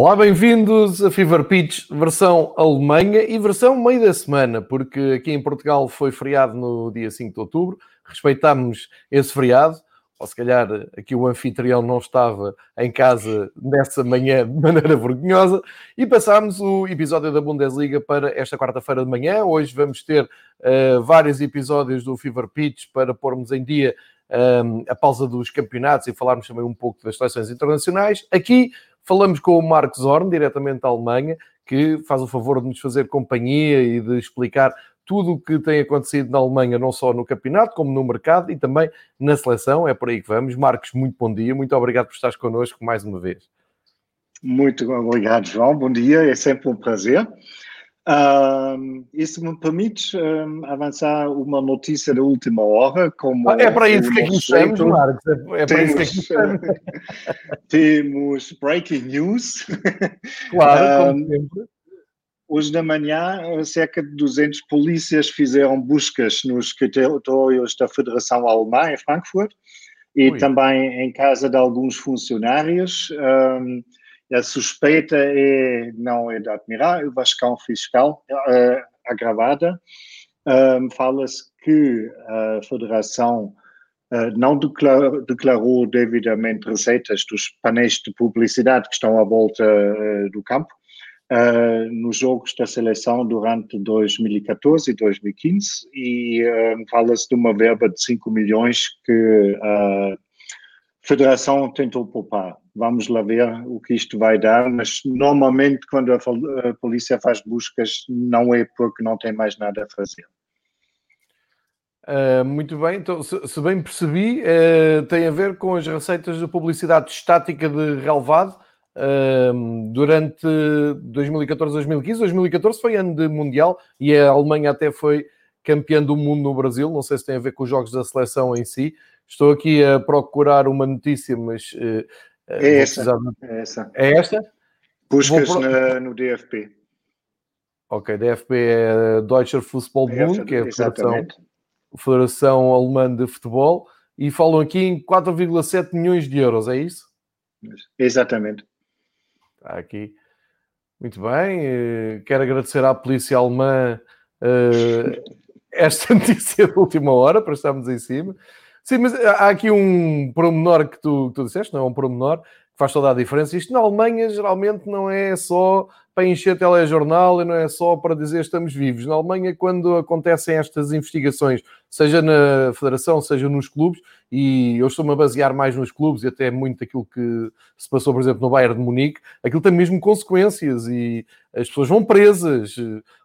Olá, bem-vindos a Fever Pitch, versão Alemanha e versão meio da semana, porque aqui em Portugal foi feriado no dia 5 de outubro, respeitámos esse feriado, ou se calhar aqui o anfitrião não estava em casa nessa manhã de maneira vergonhosa, e passámos o episódio da Bundesliga para esta quarta-feira de manhã. Hoje vamos ter uh, vários episódios do Fever Pitch para pormos em dia um, a pausa dos campeonatos e falarmos também um pouco das seleções internacionais. Aqui falamos com o Marcos Zorn, diretamente da Alemanha, que faz o favor de nos fazer companhia e de explicar tudo o que tem acontecido na Alemanha, não só no campeonato, como no mercado e também na seleção. É por aí que vamos. Marcos, muito bom dia. Muito obrigado por estares connosco mais uma vez. Muito obrigado, João. Bom dia. É sempre um prazer. Um, isso me permite um, avançar uma notícia da última hora. Como ah, é para isso que aqui estamos, Marcos. É, é para isso que aqui estamos. temos breaking news. Claro, como sempre. Hoje da manhã, cerca de 200 polícias fizeram buscas nos escritórios da Federação Alemã em Frankfurt e Ui. também em casa de alguns funcionários. Um, a suspeita é, não é de admirar, é vascão fiscal uh, agravada. Um, Fala-se que a Federação uh, não declarou, declarou, devidamente receitas dos painéis de publicidade que estão à volta uh, do campo nos jogos da seleção durante 2014 e 2015 e fala-se de uma verba de 5 milhões que Federação tentou poupar vamos lá ver o que isto vai dar, mas normalmente quando a, polícia faz buscas não é porque não tem mais nada a fazer. Uh, muito bem, então, se, se bem percebi, uh, tem a ver com as receitas de publicidade estática de relevado uh, durante 2014-2015. 2014 foi ano de Mundial e a Alemanha até foi campeã do mundo no Brasil. Não sei se tem a ver com os jogos da seleção em si. Estou aqui a procurar uma notícia, mas é essa, é essa. É esta? Buscas na, no DFP. Ok, DFP é Deutscher Fußballbund, que é a Federação, Federação Alemã de Futebol, e falam aqui em 4,7 milhões de euros, é isso? Exatamente. Está aqui. Muito bem. Eh, quero agradecer à polícia alemã uh, esta notícia de última hora, para estarmos em cima. Sim, mas há aqui um promenor que tu, que tu disseste, não é um promenor, que faz toda a diferença. Isto na Alemanha geralmente não é só para encher telejornal e não é só para dizer estamos vivos. Na Alemanha, quando acontecem estas investigações, seja na federação, seja nos clubes, e eu estou-me a basear mais nos clubes e até muito aquilo que se passou, por exemplo, no Bayern de Munique, aquilo tem mesmo consequências e as pessoas vão presas.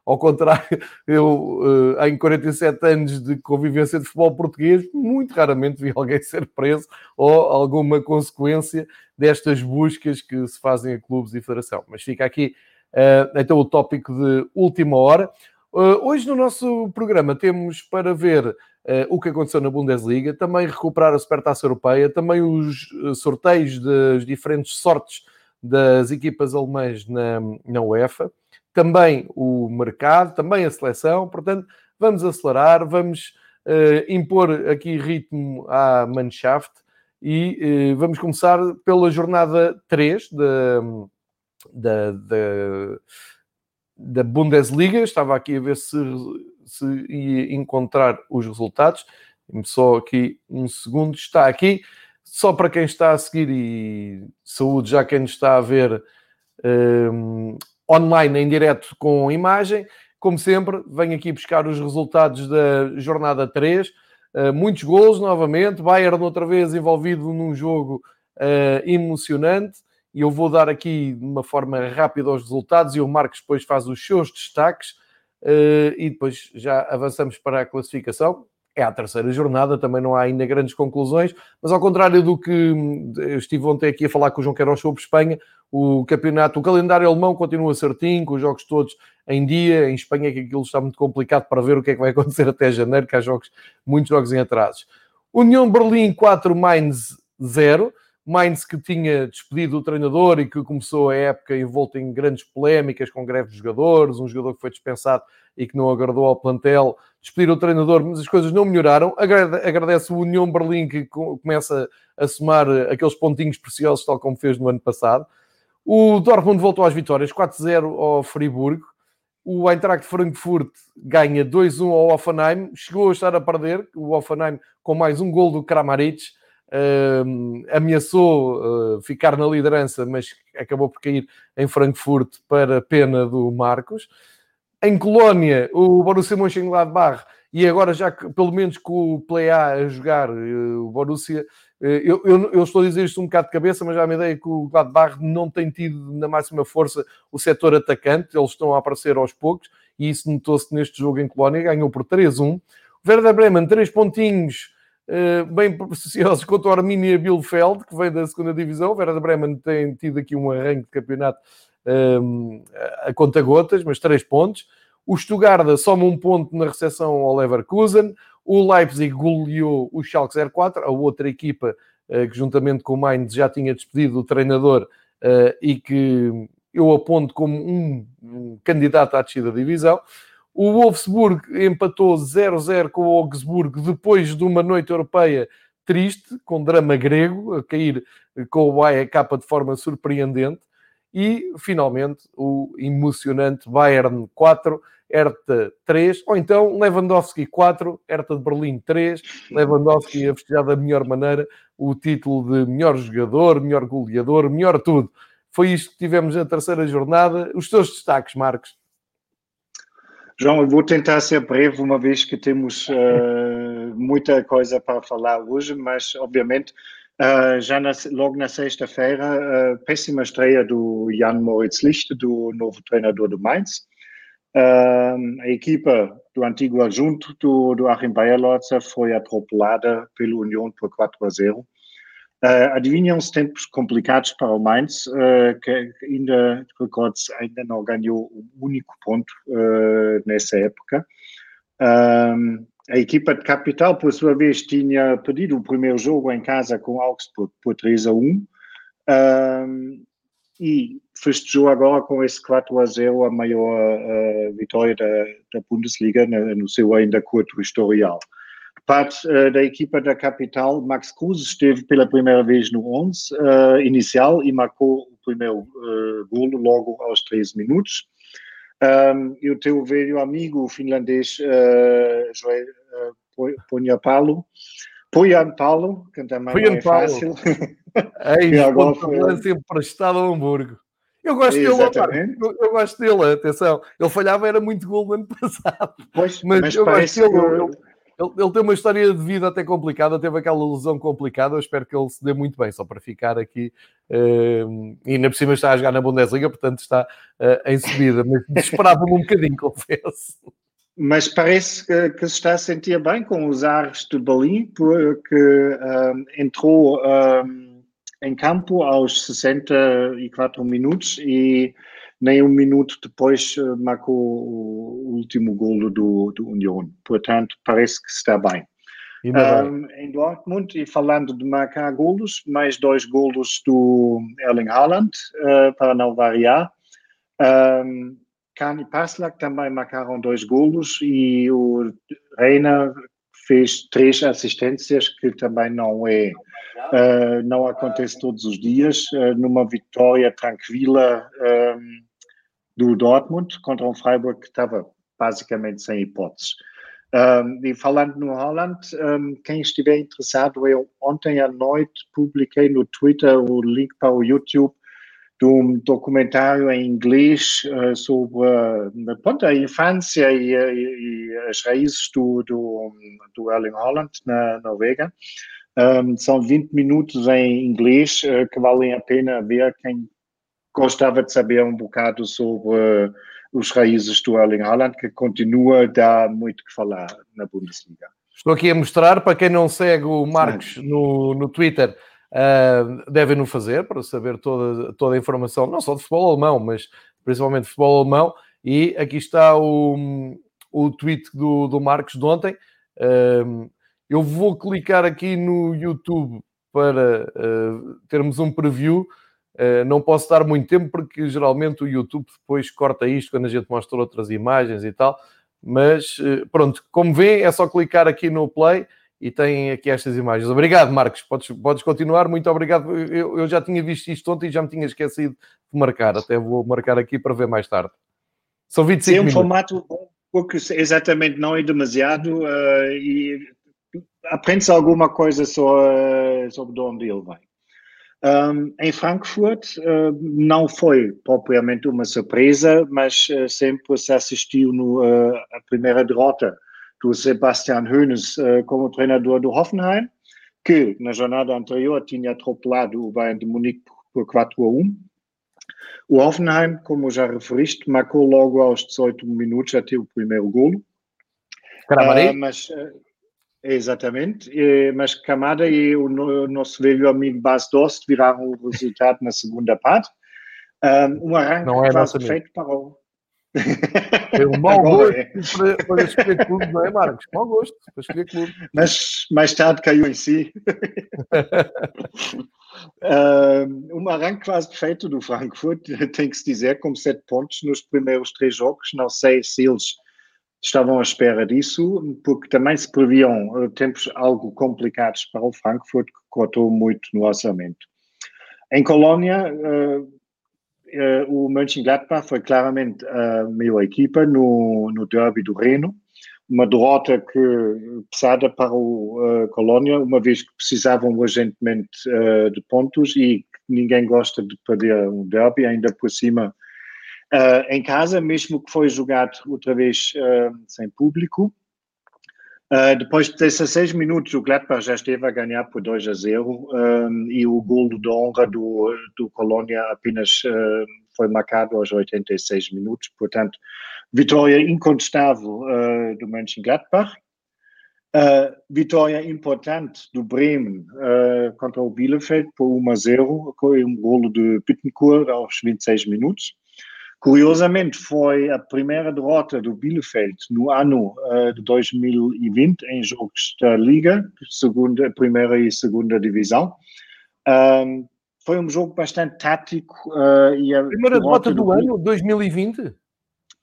Ao contrário, eu eh, em 47 anos de convivência de futebol português, muito raramente vi alguém ser preso ou alguma consequência destas buscas que se fazem a clubes e federação. Mas fica aqui uh, então o tópico de última hora. Uh, hoje no nosso programa temos para ver Uh, o que aconteceu na Bundesliga, também recuperar a Supertaça Europeia, também os sorteios das diferentes sortes das equipas alemãs na, na UEFA, também o mercado, também a seleção. Portanto, vamos acelerar, vamos uh, impor aqui ritmo à Mannschaft e uh, vamos começar pela jornada 3 da, da, da, da Bundesliga. Estava aqui a ver se, se ia encontrar os resultados. Só aqui um segundo, está aqui. Só para quem está a seguir e saúde, já quem está a ver um, online em direto com imagem. Como sempre, venho aqui buscar os resultados da jornada 3. Uh, muitos gols novamente, Bayern outra vez envolvido num jogo uh, emocionante. E eu vou dar aqui de uma forma rápida os resultados e o Marcos depois faz os seus destaques uh, e depois já avançamos para a classificação. É a terceira jornada, também não há ainda grandes conclusões, mas ao contrário do que eu estive ontem aqui a falar com o João Queiroz sobre Espanha, o campeonato, o calendário alemão continua certinho, com os jogos todos em dia, em Espanha que aquilo está muito complicado para ver o que é que vai acontecer até janeiro, que há jogos, muitos jogos em atrasos. União Berlim 4, Mainz 0, Mainz que tinha despedido o treinador e que começou a época envolto em grandes polémicas com greve de jogadores, um jogador que foi dispensado e que não agradou ao plantel, despedir o treinador, mas as coisas não melhoraram. Agradece o União Berlim que começa a somar aqueles pontinhos preciosos, tal como fez no ano passado. O Dortmund voltou às vitórias, 4-0 ao Friburgo. O Eintracht Frankfurt ganha 2-1 ao Offenheim. Chegou a estar a perder, o Offenheim com mais um gol do Kramaric. Ameaçou uh, ficar na liderança, mas acabou por cair em Frankfurt para pena do Marcos. Em Colónia, o Borussia Mönchengladbach, e agora já que, pelo menos com o Play A a jogar, eh, o Borussia, eh, eu, eu, eu, estou a dizer isto um bocado de cabeça, mas já me ideia que o Gladbach não tem tido na máxima força o setor atacante, eles estão a aparecer aos poucos, e isso notou-se neste jogo em Colónia, ganhou por 3-1. O Werder Bremen, três pontinhos bem preciosos contra o Arminia Bielefeld, que vem da segunda divisão. O Werder Bremen tem tido aqui um arranque de campeonato um, a conta gotas, mas três pontos. O Stuttgart soma um ponto na recepção ao Leverkusen. O Leipzig goleou o Schalke 04, a outra equipa uh, que juntamente com o Mainz já tinha despedido o treinador uh, e que eu aponto como um candidato à descida da divisão. O Wolfsburg empatou 0-0 com o Augsburg depois de uma noite europeia triste, com drama grego, a cair com o capa de forma surpreendente. E, finalmente, o emocionante Bayern 4, Hertha 3, ou então Lewandowski 4, Hertha de Berlim 3, Lewandowski a festejar da melhor maneira o título de melhor jogador, melhor goleador, melhor tudo. Foi isto que tivemos na terceira jornada. Os teus destaques, Marcos? João, eu vou tentar ser breve, uma vez que temos uh, muita coisa para falar hoje, mas obviamente Uh, já na, logo na sexta-feira, uh, péssima estreia do Jan Moritz Licht, do novo treinador do Mainz. A equipa do antigo adjunto do, do Achim Bayerlotzer foi atropelada pelo União por 4 a 0. Uh, adivinham os tempos complicados para o Mainz, uh, que ainda, recordes, ainda não ganhou um único ponto uh, nessa época. A equipa de capital, por sua vez, tinha perdido o primeiro jogo em casa com Augsburg por 3 a 1 um, e festejou agora com esse 4 a 0 a maior uh, vitória da, da Bundesliga no, no, seu ainda curto historial. Parte uh, da equipa da capital, Max Cruz esteve pela primeira vez no 11 uh, inicial e marcou o primeiro uh, golo logo aos 3 minutos. Um, e o teu velho amigo finlandês, uh, Joel uh, Ponhapalo, Poianpalo, que também não é fácil. Eis, agora foi... lance emprestado ao Hamburgo. Eu gosto dele, eu, eu, gosto dele, atenção. Ele falhava, era muito gol no ano passado. Pois, mas, mas eu gosto dele. Que... Ele, ele, tem uma história de vida até complicada, teve aquela lesão complicada. Eu espero que ele se dê muito bem, só para ficar aqui. Uh, e ainda por cima está a jogar na Bundesliga, portanto está uh, em subida, mas esperava-me um bocadinho, confesso. Mas parece que, que, se está a sentir bem com os ares de Berlim, porque um, entrou um, em campo aos 64 minutos e nem um minuto depois eh, marcou o último golo do, do União. Portanto, parece que está bem. Um, em Dortmund, e falando de marcar golos, mais dois golos do Erling Haaland, uh, para não variar. Um, Kahn e Paslak também marcaram dois golos e o Reina fez três assistências, que também não é, uh, não acontece todos os dias. Uh, numa vitória tranquila, um, do Dortmund contra um Freiburg que estava basicamente sem hipóteses. Um, e falando no Holland, um, quem estiver interessado, eu ontem à noite publiquei no Twitter o link para o YouTube de um documentário em inglês uh, sobre uh, pronto, a infância e, e, e, as raízes do, do, do Erling Haaland na Noruega. Um, são 20 minutos em inglês uh, que valem a pena ver quem gostava de saber um bocado sobre uh, os raízes do Erling Haaland, que continua a dar muito que falar na Bundesliga. Estou aqui a mostrar, para quem não segue o Marcos no, no Twitter, uh, devem no fazer para saber toda, toda a informação, não só de futebol alemão, mas principalmente de futebol alemão. E aqui está o, o tweet do, do Marcos de ontem. Uh, eu vou clicar aqui no YouTube para uh, termos um preview. Uh, não posso dar muito tempo porque geralmente o YouTube depois corta isto quando a gente mostra outras imagens e tal. Mas uh, pronto, como vê, é só clicar aqui no play e tem aqui estas imagens. Obrigado, Marcos. Podes, podes continuar. Muito obrigado. Eu, eu, já tinha visto isto ontem e já me tinha esquecido de marcar. Até vou marcar aqui para ver mais tarde. São 25 Sim, minutos. um formato porque exatamente não é demasiado uh, e aprende-se alguma coisa sobre, sobre onde ele vai. Um, em Frankfurt uh, não foi propriamente uma surpresa, mas uh, sempre se assistiu no, uh, a primeira derrota do Sebastian Hoeneß como treinador do Hoffenheim, que na jornada anterior tinha atropelado o Bayern de Munique por 4 a 1. O Hoffenheim, como já referiste, marcou logo aos 18 minutos até o primeiro golo. Uh, mas Exatamente, mas Camada e o nosso velho amigo Bas Dost viraram o resultado na segunda parte. Um arranque não é quase perfeito para o. É um mau gosto é. para, para escolher clube, não é, Marcos? Mau gosto para escolher clube. Mas mais tarde caiu em si. um arranque quase perfeito do Frankfurt, tem que se dizer, com sete pontos nos primeiros três jogos. Não sei se eles estavam à espera disso, porque também se previam eh, tempos algo complicados para o Frankfurt, que cortou muito no orçamento. Em Colônia, uh, uh, o Mönchengladbach foi claramente a melhor equipa no, no derby do Reno, uma derrota que pesada para o uh, Colônia, uma vez que precisavam urgentemente de pontos e ninguém gosta de perder um derby, ainda por cima uh, em casa, mesmo que foi jogado outra vez uh, sem público. Uh, depois de 16 minutos, o Gladbach já esteve a ganhar por 2 a 0 um, e o gol de honra do, do Colônia apenas uh, foi marcado aos 86 minutos. Portanto, vitória incontestável uh, do Mönchengladbach. Uh, vitória importante do Bremen contra o Bielefeld por 1 a 0 com um golo de Bittencourt aos 26 minutos. Curiosamente, foi a primeira derrota do Bielefeld no ano uh, de 2020 em jogos da Liga, segunda, primeira e segunda divisão. Um, foi um jogo bastante tático. Uh, e a primeira derrota, derrota do, do, ano, 2020?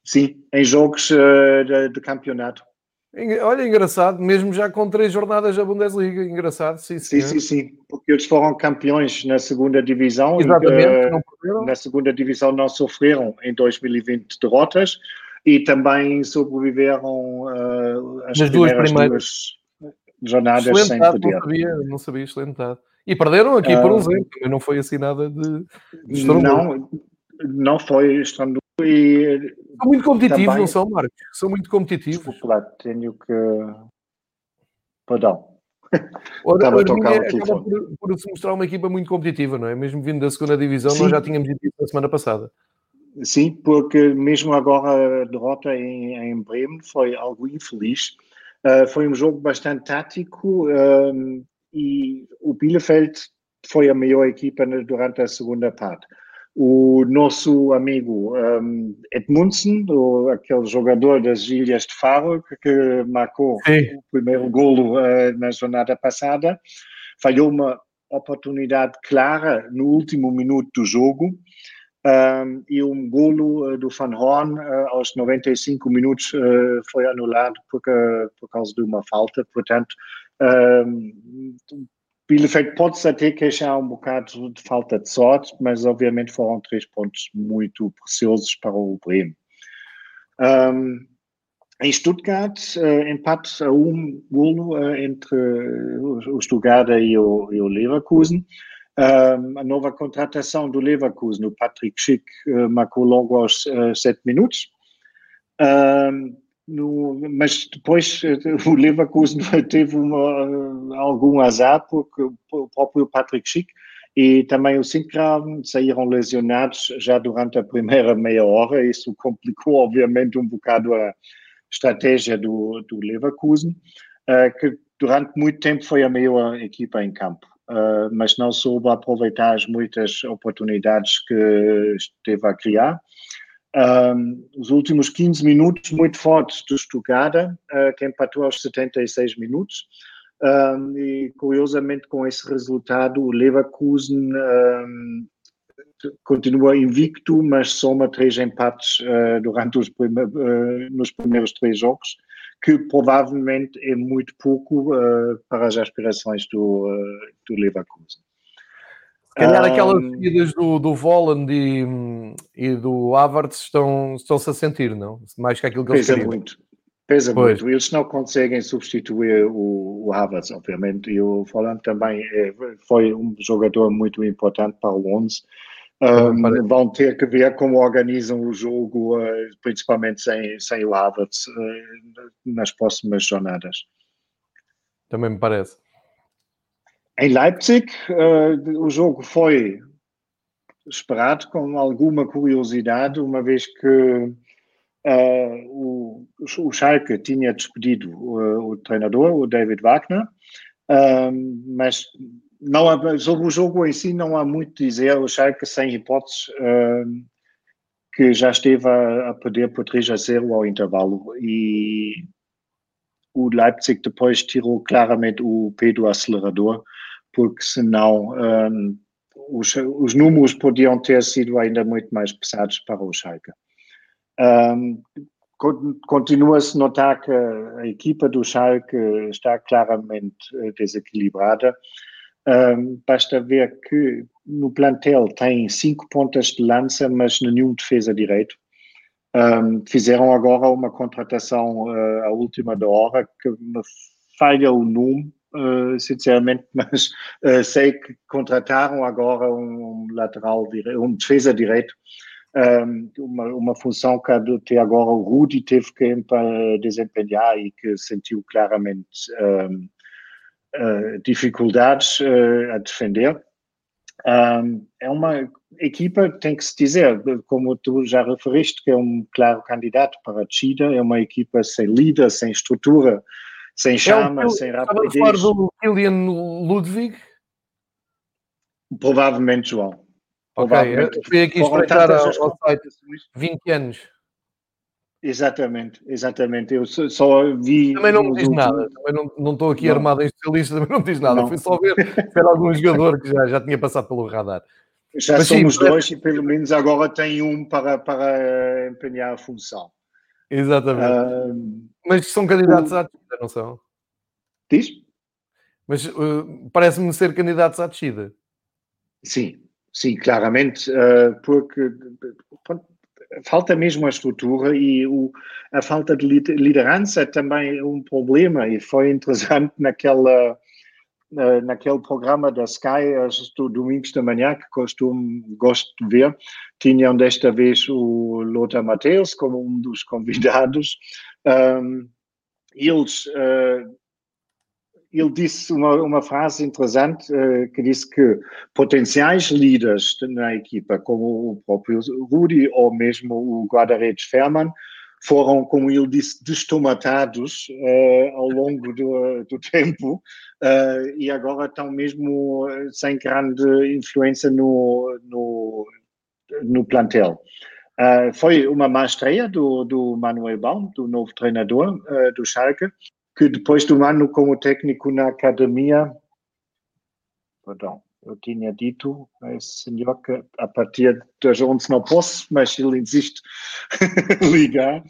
Sim, em jogos uh, de, de campeonato. Olha, engraçado, mesmo já com três jornadas da Bundesliga, engraçado, sim, sim. Sim, sim, sim, porque eles foram campeões na segunda divisão Exatamente, e uh, na segunda divisão não sofreram em 2020 derrotas e também sobreviveram uh, as Nas duas primeiras duas jornadas excelente sem perder. Não sabia, não sabia, excelente E perderam aqui uh, por um ah, zero, não foi assim nada de, de Não, não foi estranho e são muito competitivos, também, não são, Marcos? São muito competitivos. Desculpa tenho que. Perdão. Ora, Estava a tocar acaba por, por, se mostrar uma equipa muito competitiva, não é? Mesmo vindo da segunda divisão, Sim. nós já tínhamos dito na semana passada. Sim, porque mesmo agora a derrota em, em Bremen foi algo infeliz. Uh, foi um jogo bastante tático um, e o Bielefeld foi a melhor equipa durante a segunda parte o nosso amigo um, Edmundsen, o, aquele jogador das Ilhas de Faro, que, que marcou Sim. o primeiro golo uh, na jornada passada, falhou uma oportunidade clara no último minuto do jogo. Um, e um golo uh, do Van Horn uh, aos 95 minutos foi anulado por, por causa de uma falta. Portanto, um, Bielefeld pode-se até queixar um bocado de falta de sorte, mas obviamente foram três pontos muito preciosos para o Bremen. Um, em Stuttgart, uh, empate a um golo uh, entre o Stuttgart e o, e o Leverkusen. a nova contratação do Leverkusen, o Patrick Schick, marcou logo aos sete minutos. No, mas depois o Leverkusen teve uma, algum azar, porque o próprio Patrick Schick e também o Sintgram saíram lesionados já durante a primeira meia hora. Isso complicou, obviamente, um bocado a estratégia do, do Leverkusen, uh, que durante muito tempo foi a melhor equipa em campo, uh, mas não soube aproveitar as muitas oportunidades que esteve a criar. Um, os últimos 15 minutos muito fortes do Stuttgart, uh, que empatou aos 76 minutos. Um, e curiosamente, com esse resultado, o Leverkusen um, continua invicto, mas soma três empates uh, durante os prime uh, nos primeiros três jogos, que provavelmente é muito pouco para as aspirações do, do Leverkusen. Se calhar aquelas seguidas do, do Volland e, e do Havertz estão, estão-se a sentir, não? Mais que aquilo que eles queriam. muito Pesa pois. muito. Eles não conseguem substituir o, o Havertz, obviamente, e o Folland também é, foi um jogador muito importante para o 11. Um, vão ter que ver como organizam o jogo, uh, principalmente sem, sem o Havertz, uh, nas próximas jornadas. Também me parece. Em Leipzig, uh, o jogo foi esperado com alguma curiosidade, uma vez que Uh, o, o Schalke tinha despedido o, o treinador, o David Wagner, uh, mas não há, sobre o jogo em si não há muito a dizer. O Schalke, sem hipóteses, uh, que já esteve a, a perder por 3 a 0 ao intervalo e o Leipzig depois tirou claramente o pé do acelerador, porque senão um, os, os números podiam ter sido ainda muito mais pesados para o Schalke. Um, Continua-se a notar que a equipa do Schalke está claramente eh, desequilibrada. Um, basta ver que no plantel tem cinco pontas de lança, mas nenhum defesa direito. Um, fizeram agora uma contratação uh, à última da hora que me falha o nome, uh, sinceramente, mas uh, sei que contrataram agora um lateral, um defesa direito uma, uma função que até agora o Rudi teve que desempenhar e que sentiu claramente um, uh, dificuldades uh, a defender. Um, é uma equipa, tem que se dizer, como tu já referiste, que é um claro candidato para a Chida, é uma equipa sem líder, sem estrutura, sem chama, é o, sem rapidez. Estava a falar do Kilian Ludwig? Provavelmente, João. Ok, eu fui aqui espreitar ao, ao site 20 anos. Exatamente, exatamente. Eu só vi. Também não me diz nada, também não, não estou aqui não. armado em especialista, também não me diz nada. Não. Fui só ver ver algum jogador que já, já tinha passado pelo radar. Já Mas, somos sim, dois e pelo menos agora tem um para, para empenhar a função. Exatamente. Uh, Mas são candidatos o... à descida, não são? Diz? Mas uh, parece-me ser candidatos à descida. Sim, Sim, claramente, uh, porque pronto, falta mesmo a estrutura e o, a falta de liderança também é um problema e foi interessante naquela naquele programa da Sky do domingos da manhã que costumo gosto de ver. Tinham desta vez o Lothar Mateus como um dos convidados. Um, eles uh, ele disse uma, uma frase interessante uh, que disse que potenciais líderes na equipa, como o próprio Rudi ou mesmo o guarda-redes Ferman, foram, como ele disse, destomatados uh, ao longo do, do tempo uh, e agora estão mesmo sem grande influência no, no, no plantel. Uh, foi uma má estreia do, do Manuel Baum, do novo treinador do Schalke, que depois de um ano como técnico na academia, perdão, eu tinha dito a esse senhor que a partir das 11 não posso, mas ele insiste ligar.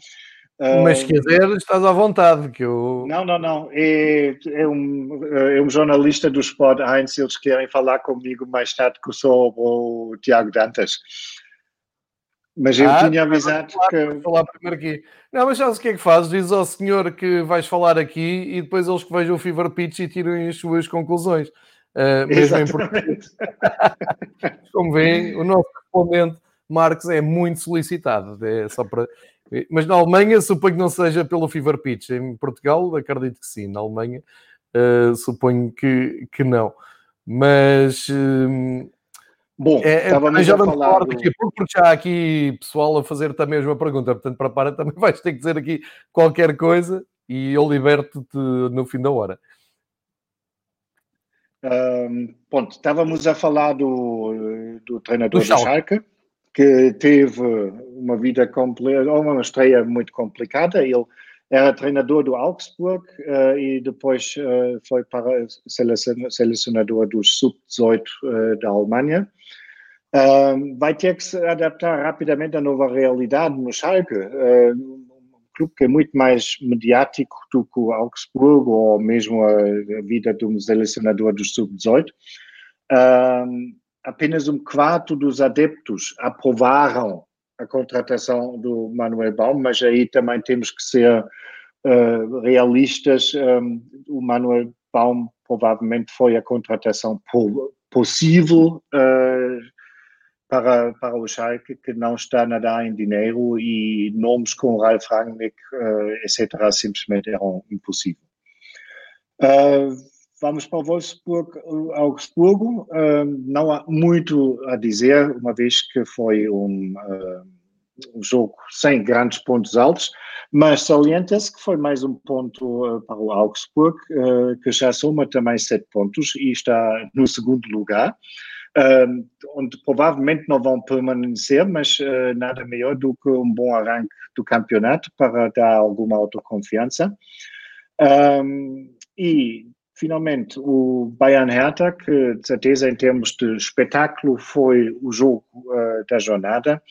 Mas se quiser, estás à vontade. Que eu... Não, não, não. É, é, um, é um jornalista do Sport Heinz. Eles querem falar comigo mais tarde que sou o Tiago Dantas. Mas eu ah, tinha avisado falar, que. falar primeiro aqui. Não, mas sabes o que é que fazes? Diz ao senhor que vais falar aqui e depois eles que vejam o Fever Pitch e tirem as suas conclusões. Uh, mesmo Exatamente. em Como veem, o nosso correspondente Marcos é muito solicitado. É só para... Mas na Alemanha, suponho que não seja pelo Fever Pitch. Em Portugal, acredito que sim. Na Alemanha, uh, suponho que, que não. Mas. Uh, Bom, é, estávamos já a falar do... aqui, porque já há aqui pessoal a fazer também a mesma pergunta, portanto, prepara também vais ter que dizer aqui qualquer coisa e eu liberto-te no fim da hora. Um, pronto, estávamos a falar do, do treinador do Schalke. Schalke, que teve uma vida completa, uma estreia muito complicada. Ele era treinador do Augsburg uh, e depois uh, foi para selecionador do Sub-18 uh, da Alemanha. vai ter que se adaptar rapidamente à nova realidade no Schalke, que é muito mais mediático do que o Augsburg ou mesmo a, vida de um selecionador do Sub-18 apenas um quarto dos adeptos aprovaram a contratação do Manuel Baum, mas aí também temos que ser uh, realistas. Um, o Manuel Baum provavelmente foi a contratação possível uh, para, para o Schalke, que não está a em dinheiro e nomes como Ralf Rangnick, uh, etc., simplesmente eram impossíveis. Uh, Vamos para Wolfsburg, Augsburgo. não há muito a dizer, uma vez que foi um, um jogo sem grandes pontos altos, mas salienta-se que foi mais um ponto uh, para o Augsburg, uh, que já soma também sete pontos e está no segundo lugar. Uh, onde provavelmente não vão permanecer, mas uh, nada melhor do que um bom arranque do campeonato para dar alguma autoconfiança. Um, e finalmente o Bayern Hertha, que de certeza em termos de espetáculo foi o jogo uh, da jornada.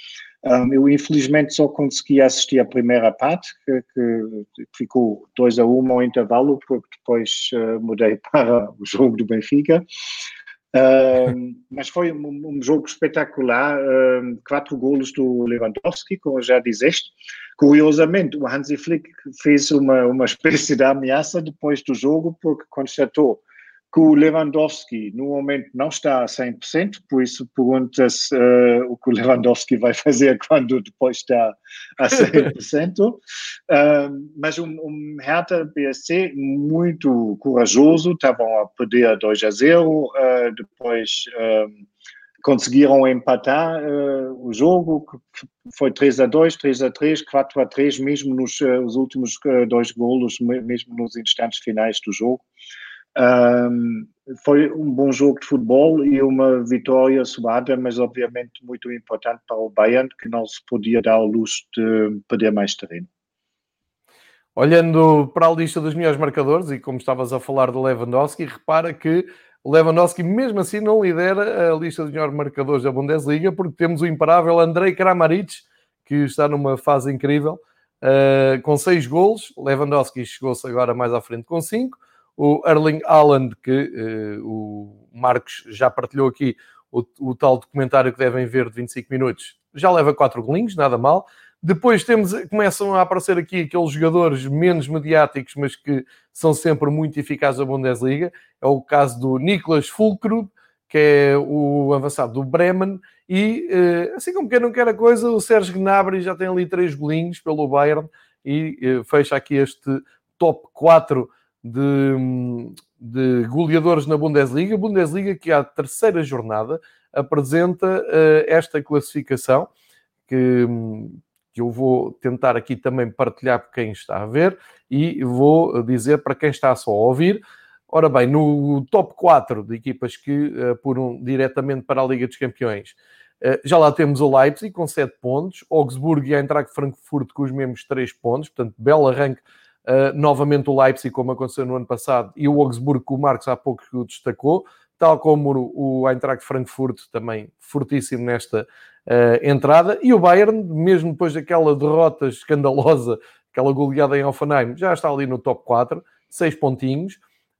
Um, eu infelizmente só consegui assistir a primeira parte, que, que ficou 2 a 1 um ao intervalo, porque depois uh, mudei para o jogo do Benfica. Mas foi um, um jogo espetacular, quatro golos do Lewandowski, como já disseste. Curiosamente, o Hansi Flick fez uma, uma espécie de ameaça depois do jogo, porque constatou que o Lewandowski no momento não está a 100%, por isso pergunta-se uh, o que o Lewandowski vai fazer quando depois está a 100%. uh, mas um, um Hertha BSC muito corajoso, estavam a perder 2 a 0, uh, eh, depois conseguiram empatar o jogo, que foi 3 a 2, 3 a 3, 4 a 3, mesmo nos últimos dois golos, mesmo nos instantes finais do jogo. Um, foi um bom jogo de futebol e uma vitória suada, mas obviamente muito importante para o Bayern, que não se podia dar ao luxo de perder mais terreno. Olhando para a lista dos melhores marcadores, e como estavas a falar de Lewandowski, repara que Lewandowski, mesmo assim, não lidera a lista dos melhores marcadores da Bundesliga, porque temos o imparável Andrei Kramaric, que está numa fase incrível, uh, com seis golos. Lewandowski chegou-se agora mais à frente com cinco o Erling Haaland, que uh, o Marcos já partilhou aqui o, o, tal documentário que devem ver de 25 minutos, já leva 4 golinhos, nada mal. Depois temos, começam a aparecer aqui aqueles jogadores menos mediáticos, mas que são sempre muito eficazes na Bundesliga. É o caso do Niklas Fulkrug, que é o avançado do Bremen, e eh, assim como quem não quer a coisa, o Sérgio Gnabry já tem ali três golinhos pelo Bayern e eh, fecha aqui este top 4 de, de goleadores na Bundesliga. Bundesliga que à terceira jornada apresenta uh, esta classificação que, que eu vou tentar aqui também partilhar para quem está a ver e vou dizer para quem está só a ouvir. Ora bem, no top 4 de equipas que apuram diretamente para a Liga dos Campeões, uh, já lá temos o Leipzig com 7 pontos, Augsburgo e a Eintracht Frankfurt com os mesmos 3 pontos, portanto, belo arranque Uh, novamente o Leipzig, como aconteceu no ano passado, e o Augsburgo, que o Marcos há pouco destacou, tal como o Eintracht Frankfurt, também fortíssimo nesta uh, entrada, e o Bayern, mesmo depois daquela derrota escandalosa, aquela goleada em Offenheim, já está ali no top 4, 6 pontinhos,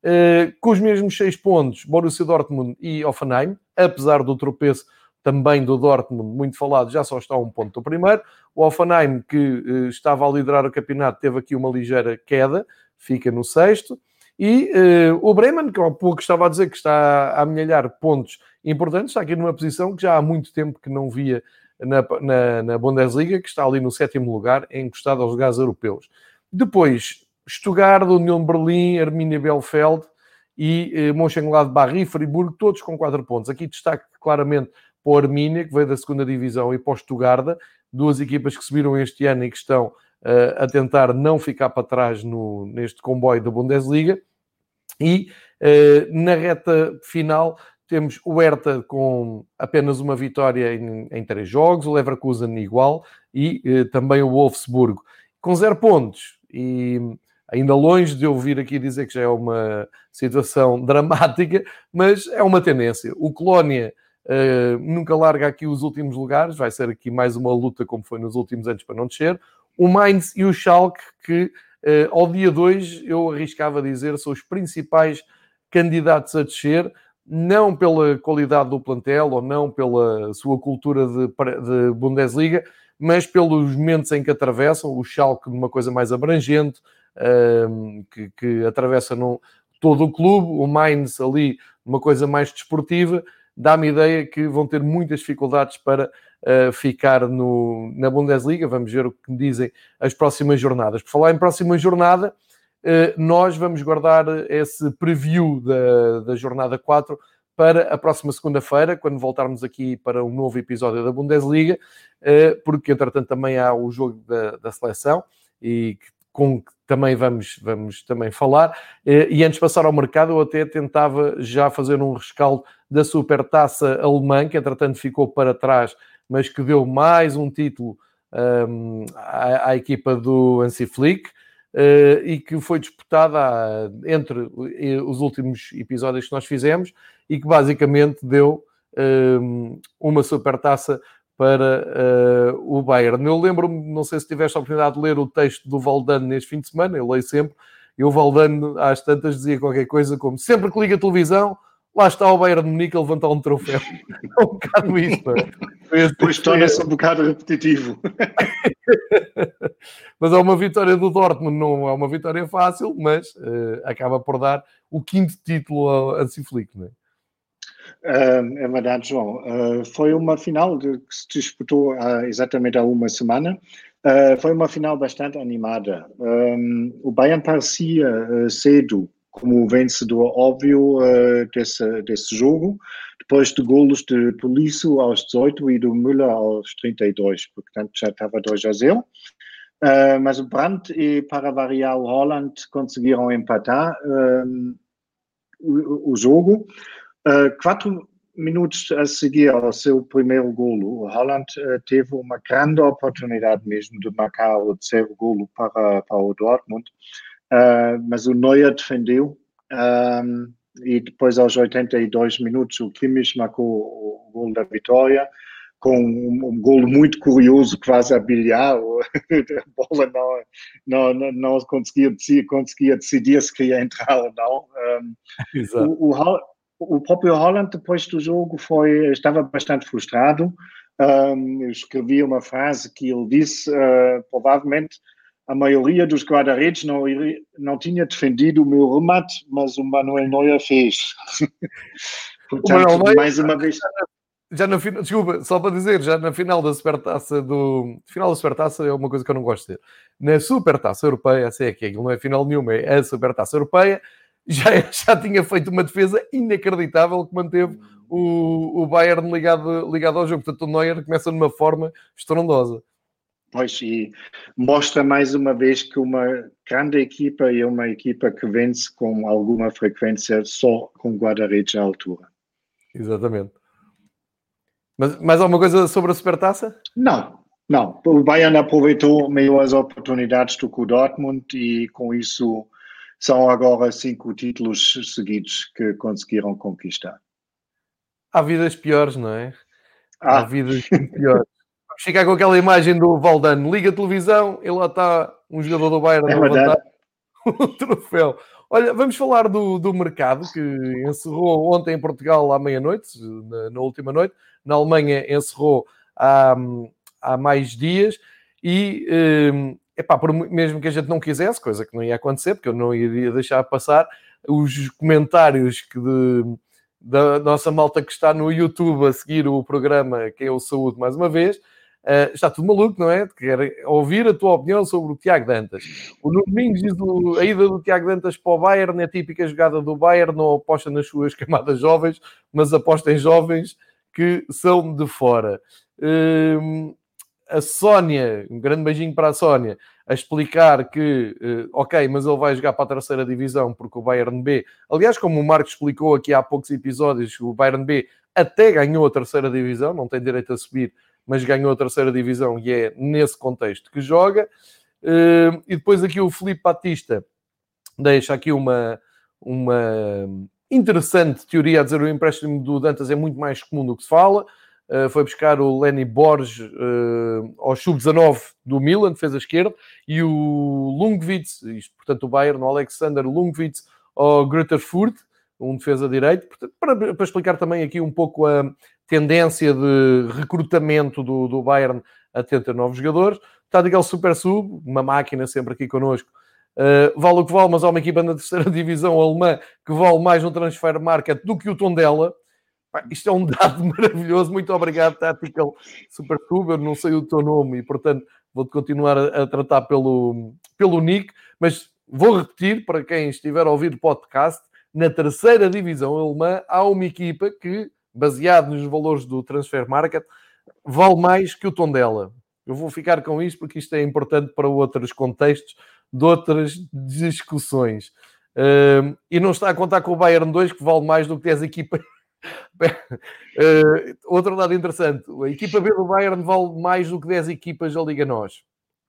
uh, com os mesmos 6 pontos, Borussia Dortmund e Offenheim, apesar do tropeço também do Dortmund, muito falado, já só está a um ponto do primeiro. O Offenheim, que uh, estava a liderar o campeonato, teve aqui uma ligeira queda, fica no sexto. E uh, o Bremen, que há pouco estava a dizer que está a amelhar pontos importantes, está aqui numa posição que já há muito tempo que não via na, na, na Bundesliga, que está ali no sétimo lugar, encostado aos lugares europeus. Depois, Stuttgart, União Berlim, Arminia Belfeld e eh, Mönchengladbach e Friburgo, todos com 4 pontos. Aqui destaque claramente para o Arminia, que veio da segunda divisão, e para o Stuttgart, duas equipas que subiram este ano e que estão uh, a tentar não ficar para trás no, neste comboio da Bundesliga. E uh, na reta final temos o Hertha com apenas uma vitória em, em três jogos, o Leverkusen igual e uh, também o Wolfsburgo com zero pontos. E ainda longe de eu vir aqui dizer que já é uma situação dramática, mas é uma tendência. O Colónia uh, nunca larga aqui os últimos lugares, vai ser aqui mais uma luta como foi nos últimos anos para não descer. O Mainz e o Schalke, que uh, ao dia 2 eu arriscava dizer são os principais candidatos a descer, não pela qualidade do plantel ou não pela sua cultura de, de Bundesliga, mas pelos momentos em que atravessam, o Schalke numa coisa mais abrangente, um, que, que, atravessa no, todo o clube, o Mainz ali numa coisa mais desportiva, dá-me ideia que vão ter muitas dificuldades para uh, ficar no, na Bundesliga. Vamos ver o que dizem as próximas jornadas. Por falar em próxima jornada, uh, nós vamos guardar esse preview da, da jornada 4 para a próxima segunda-feira, quando voltarmos aqui para um novo episódio da Bundesliga, uh, porque entretanto também há o jogo da, da seleção e com que também vamos, vamos também falar. E antes de passar ao mercado, eu até tentava já fazer um rescaldo da Supertaça Alemã, que entretanto ficou para trás, mas que deu mais um título um, à, à, equipa do Hansi Flick uh, e que foi disputada entre os últimos episódios que nós fizemos e que basicamente deu um, uma Supertaça para uh, o Bayern. Eu lembro-me, não sei se tiveste a oportunidade de ler o texto do Valdano neste fim de semana, eu leio sempre, e o Valdano às tantas dizia qualquer coisa como sempre que liga a televisão, lá está o Bayern de Munique a levantar um troféu. É um bocado isto, não é? Pois torna-se um bocado repetitivo. mas é uma vitória do Dortmund, não é uma vitória fácil, mas uh, acaba por dar o quinto título ao Hansi Flick, não é? Uh, é verdade, João. Uh, foi uma final de, que se disputou há, exatamente há uma semana. Uh, foi uma final bastante animada. Um, o Bayern parecia cedo como vencedor óbvio desse, desse jogo, depois de golos de Polício aos 18 e do Müller aos 32, portanto já estava 2 a 0. mas o Brandt e, para variar, o Holland conseguiram empatar o, o jogo. Uh, quatro minutos a seguir ao seu primeiro golo, o Holland uh, teve uma grande oportunidade mesmo de marcar o terceiro golo para, para o Dortmund, uh, mas o Neuer defendeu um, e depois aos 82 minutos o Kimmich marcou o golo da vitória com um, um golo muito curioso, quase a bilhar, a bola não, não, não, conseguia, conseguia decidir se queria entrar ou não. Um, o, o, o próprio Holland, depois do jogo, foi, estava bastante frustrado. Um, eu escrevi uma frase que ele disse: uh, provavelmente a maioria dos guarda-redes não, não tinha defendido o meu remate, mas o Manuel Neuer fez. Portanto, Neuer, mais uma vez. Já na final, desculpa, só para dizer, já na final da Supertaça do. Final da Supertaça é uma coisa que eu não gosto de ter. Na Supertaça Europeia, essa é que aquilo não é final nenhuma, é a Supertaça Europeia já, já tinha feito uma defesa inacreditável que manteve o, o Bayern ligado, ligado ao jogo. Portanto, o Neuer começa numa forma estrondosa. Pois, e mostra mais uma vez que uma grande equipa é uma equipa que vence com alguma frequência só com guarda-redes à altura. Exatamente. Mas mais alguma coisa sobre a Supertaça? Não, não. O Bayern aproveitou meio as oportunidades do que o Dortmund e com isso são agora cinco títulos seguidos que conseguiram conquistar. Há vidas piores, não é? Há ah. vidas piores. Vamos ficar com aquela imagem do Valdano. Liga a televisão e lá está um jogador do Bayern é a levantar o troféu. Olha, vamos falar do, do mercado que encerrou ontem em Portugal à meia-noite, na, na, última noite. Na Alemanha encerrou há, há mais dias e epá, por, mesmo que a gente não quisesse, coisa que não ia acontecer, porque eu não iria deixar passar, os comentários que de, da nossa malta que está no YouTube a seguir o programa, que é o Saúde mais uma vez. Uh, está tudo maluco, não é? Quer ouvir a tua opinião sobre o Tiago Dantas. O Domingos diz a ida do Tiago Dantas para o Bayern é típica jogada do Bayern, não aposta nas suas camadas jovens, mas aposta em jovens que são de fora. Uh, a Sónia, um grande beijinho para a Sónia, a explicar que, uh, ok, mas ele vai jogar para a terceira divisão porque o Bayern B, aliás, como o Marcos explicou aqui há poucos episódios, o Bayern B até ganhou a terceira divisão, não tem direito a subir, mas ganhou a terceira divisão e é nesse contexto que joga. Uh, e depois aqui o Felipe Batista deixa aqui uma, uma interessante teoria a dizer o empréstimo do Dantas é muito mais comum do que se fala. Uh, foi buscar o Lenny Borges uh, ao sub-19 do Milan, defesa esquerda, e o Lungwitz, isto, portanto o Bayern, o Alexander Lungwitz ao Greuther Furt, um defesa direito, para, para, explicar também aqui um pouco a tendência de recrutamento do, do Bayern a tentar novos jogadores. Tadigal Super Sub, uma máquina sempre aqui connosco, uh, vale o que vale, mas há uma equipa na terceira divisão alemã que vale mais no transfer market do que o Tondela, isto é um dado maravilhoso. Muito obrigado, Tactical Supertube. Eu não sei o teu nome e, portanto, vou-te continuar a, tratar pelo, pelo nick. Mas vou repetir para quem estiver a ouvir podcast: na terceira divisão alemã há uma equipa que, baseado nos valores do transfer market, vale mais que o tom dela. Eu vou ficar com isto porque isto é importante para outros contextos de outras discussões. E não está a contar com o Bayern 2, que vale mais do que 10 equipas uh, outro lado interessante, a equipa B do Bayern vale mais do que 10 equipas da Liga Nós.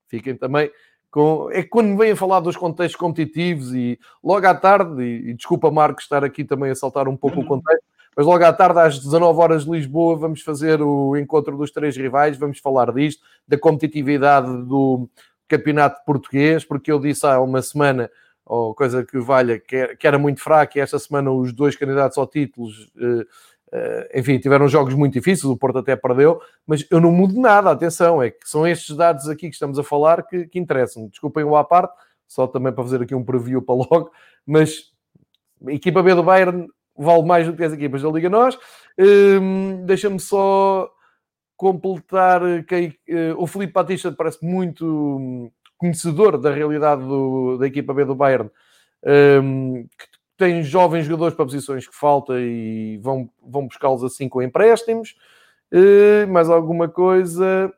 Fiquem também com... É que quando vêm a falar dos contextos competitivos e logo à tarde, e, e desculpa Marcos estar aqui também a saltar um pouco uhum. o contexto, mas logo à tarde às 19 horas de Lisboa vamos fazer o encontro dos três rivais, vamos falar disto, da competitividade do campeonato português, porque eu disse há uma semana ou coisa que valha, que era muito fraco, e esta semana os dois candidatos ao títulos, eh, eh, enfim, tiveram jogos muito difíceis, o Porto até perdeu, mas eu não mudo nada, atenção, é que são estes dados aqui que estamos a falar que, que interessam. Desculpem o à parte, só também para fazer aqui um preview para logo, mas a equipa B do Bayern vale mais do que as equipas da Liga Nós. Hum, deixa-me só completar que uh, o Felipe Batista parece muito conhecedor da realidade do, da equipa B do Bayern, um, que tem jovens jogadores para posições que falta e vão, vão buscá-los assim com empréstimos. Uh, mais alguma coisa?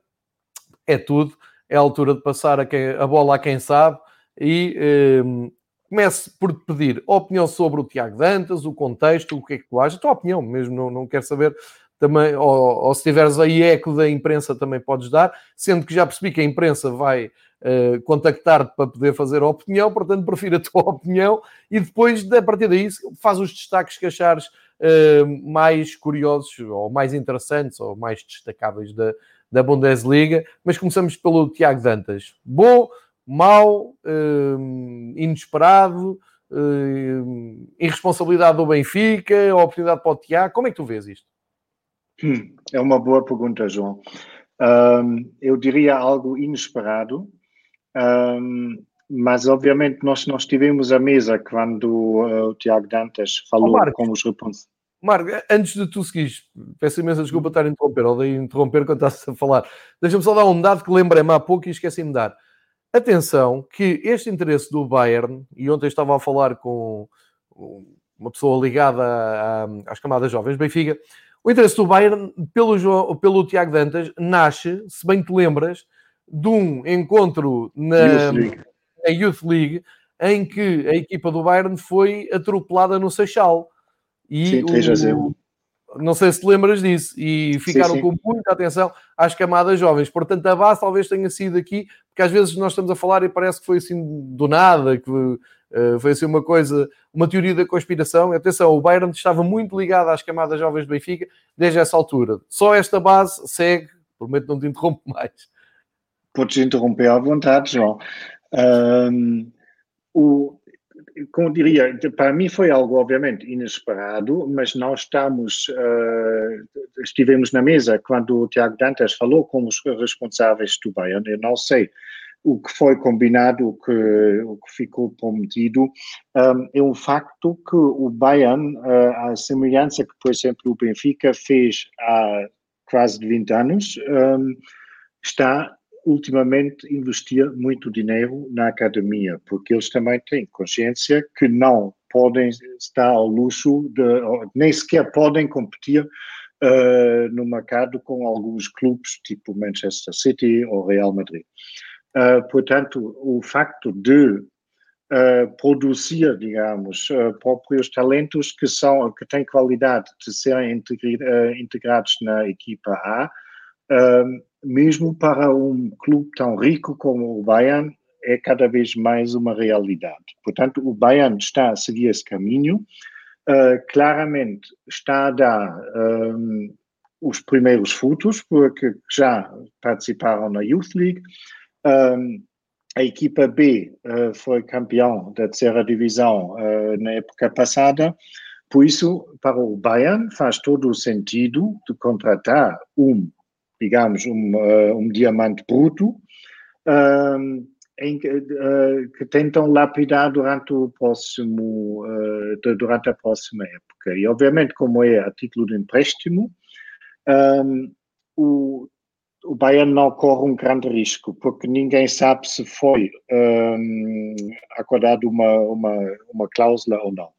É tudo. É a altura de passar a, quem, a bola a quem sabe e um, comece por pedir opinião sobre o Tiago Dantas, o contexto, o que é que tu achas, a tua opinião mesmo, não, não quero saber também, ou, ou, se tiveres aí eco da imprensa também podes dar, sendo que já percebi que a imprensa vai uh, contactar-te para poder fazer a opinião, portanto prefiro a tua opinião e depois, a partir daí, faz os destaques que achares uh, mais curiosos ou mais interessantes ou mais destacáveis da, da Bundesliga, mas começamos pelo Tiago Dantas. Bom, mau, uh, inesperado, irresponsabilidade do Benfica, oportunidade para o Tiago, como é que tu vês isto? Hum, é uma boa pergunta, João. Um, eu diria algo inesperado, um, mas obviamente nós não estivemos à mesa quando uh, o Tiago Dantas falou oh, Marcos, com os responsáveis. Marco, antes de tu seguires, peço imensa desculpa estar a interromper, ou de interromper quando estás a falar. Deixa-me só dar um dado que lembrei-me há pouco e esqueci-me de dar. Atenção, que este interesse do Bayern, e ontem estava a falar com uma pessoa ligada às camadas jovens Benfica, o interesse do Bayern pelo, pelo Tiago Dantas nasce, se bem te lembras, de um encontro na Youth, na Youth League em que a equipa do Bayern foi atropelada no Seixal. E sim, razão. Não sei se te lembras disso. E ficaram sim, sim. com muita atenção às camadas jovens. Portanto, a base talvez tenha sido aqui, porque às vezes nós estamos a falar e parece que foi assim do nada, que Uh, foi assim uma coisa, uma teoria da conspiração. Atenção, o Bayern estava muito ligado às camadas jovens do Benfica desde essa altura. Só esta base segue, prometo não te interrompo mais. Podes interromper à vontade, João. Um, o, como diria, para mim foi algo obviamente inesperado, mas nós estamos, uh, estivemos na mesa quando o Tiago Dantas falou com os responsáveis do Bayern. Eu não sei o que foi combinado, o que, o que ficou prometido, um, é um facto que o Bayern, uh, a semelhança que, por exemplo, o Benfica fez há quase 20 anos, um, está ultimamente a investir muito dinheiro na academia, porque eles também têm consciência que não podem estar ao luxo, de, nem sequer podem competir uh, no mercado com alguns clubes tipo Manchester City ou Real Madrid. Uh, portanto, o facto de uh, produzir, digamos, uh, próprios talentos que são que têm qualidade de serem integrados na equipa A, mesmo para um clube tão rico como o Bayern, é cada vez mais uma realidade. Portanto, o Bayern está a seguir esse caminho. claramente está a dar um, os primeiros frutos, porque já participaram na Youth League, um, a equipa B uh, foi campeão da terceira divisão uh, na época passada, por isso, para o Bayern faz todo o sentido de contratar um, digamos, um, uh, um diamante bruto um, em, que tentam lapidar durante o próximo, durante a próxima época. E, obviamente, como é a título de empréstimo, um, o, o Bayern não corre um grande risco, porque ninguém sabe se foi um, acordado uma, uma, uma cláusula ou não.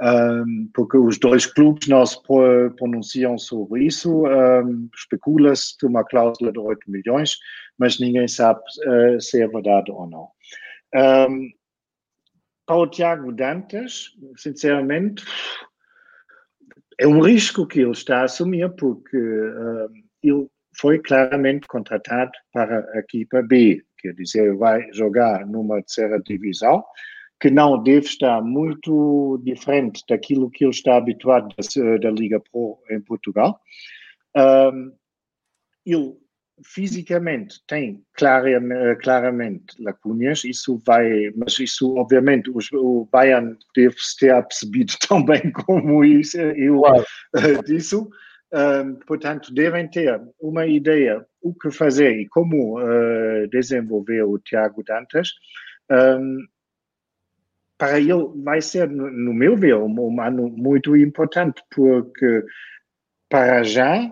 Um, porque os dois clubes não se pronunciam sobre isso. Um, Especula-se de uma cláusula de 8 milhões, mas ninguém sabe uh, se é verdade ou não. Um, para o Tiago Dantas, sinceramente, é um risco que ele está a assumir, porque ele foi claramente contratado para a equipa B, quer dizer, vai jogar numa terceira divisão, que não deve estar muito diferente daquilo que ele está habituado da, da Liga Pro em Portugal. Um, ele fisicamente tem claramente, claramente lacunas, isso vai, mas isso obviamente o Bayern deve ter percebido tão bem como isso, eu claro. uh, disso. Um, portanto, devem ter uma ideia o que fazer e como uh, desenvolver o Tiago Dantas. Um, para ele vai ser, no meu ver, um, ano muito importante, porque para já,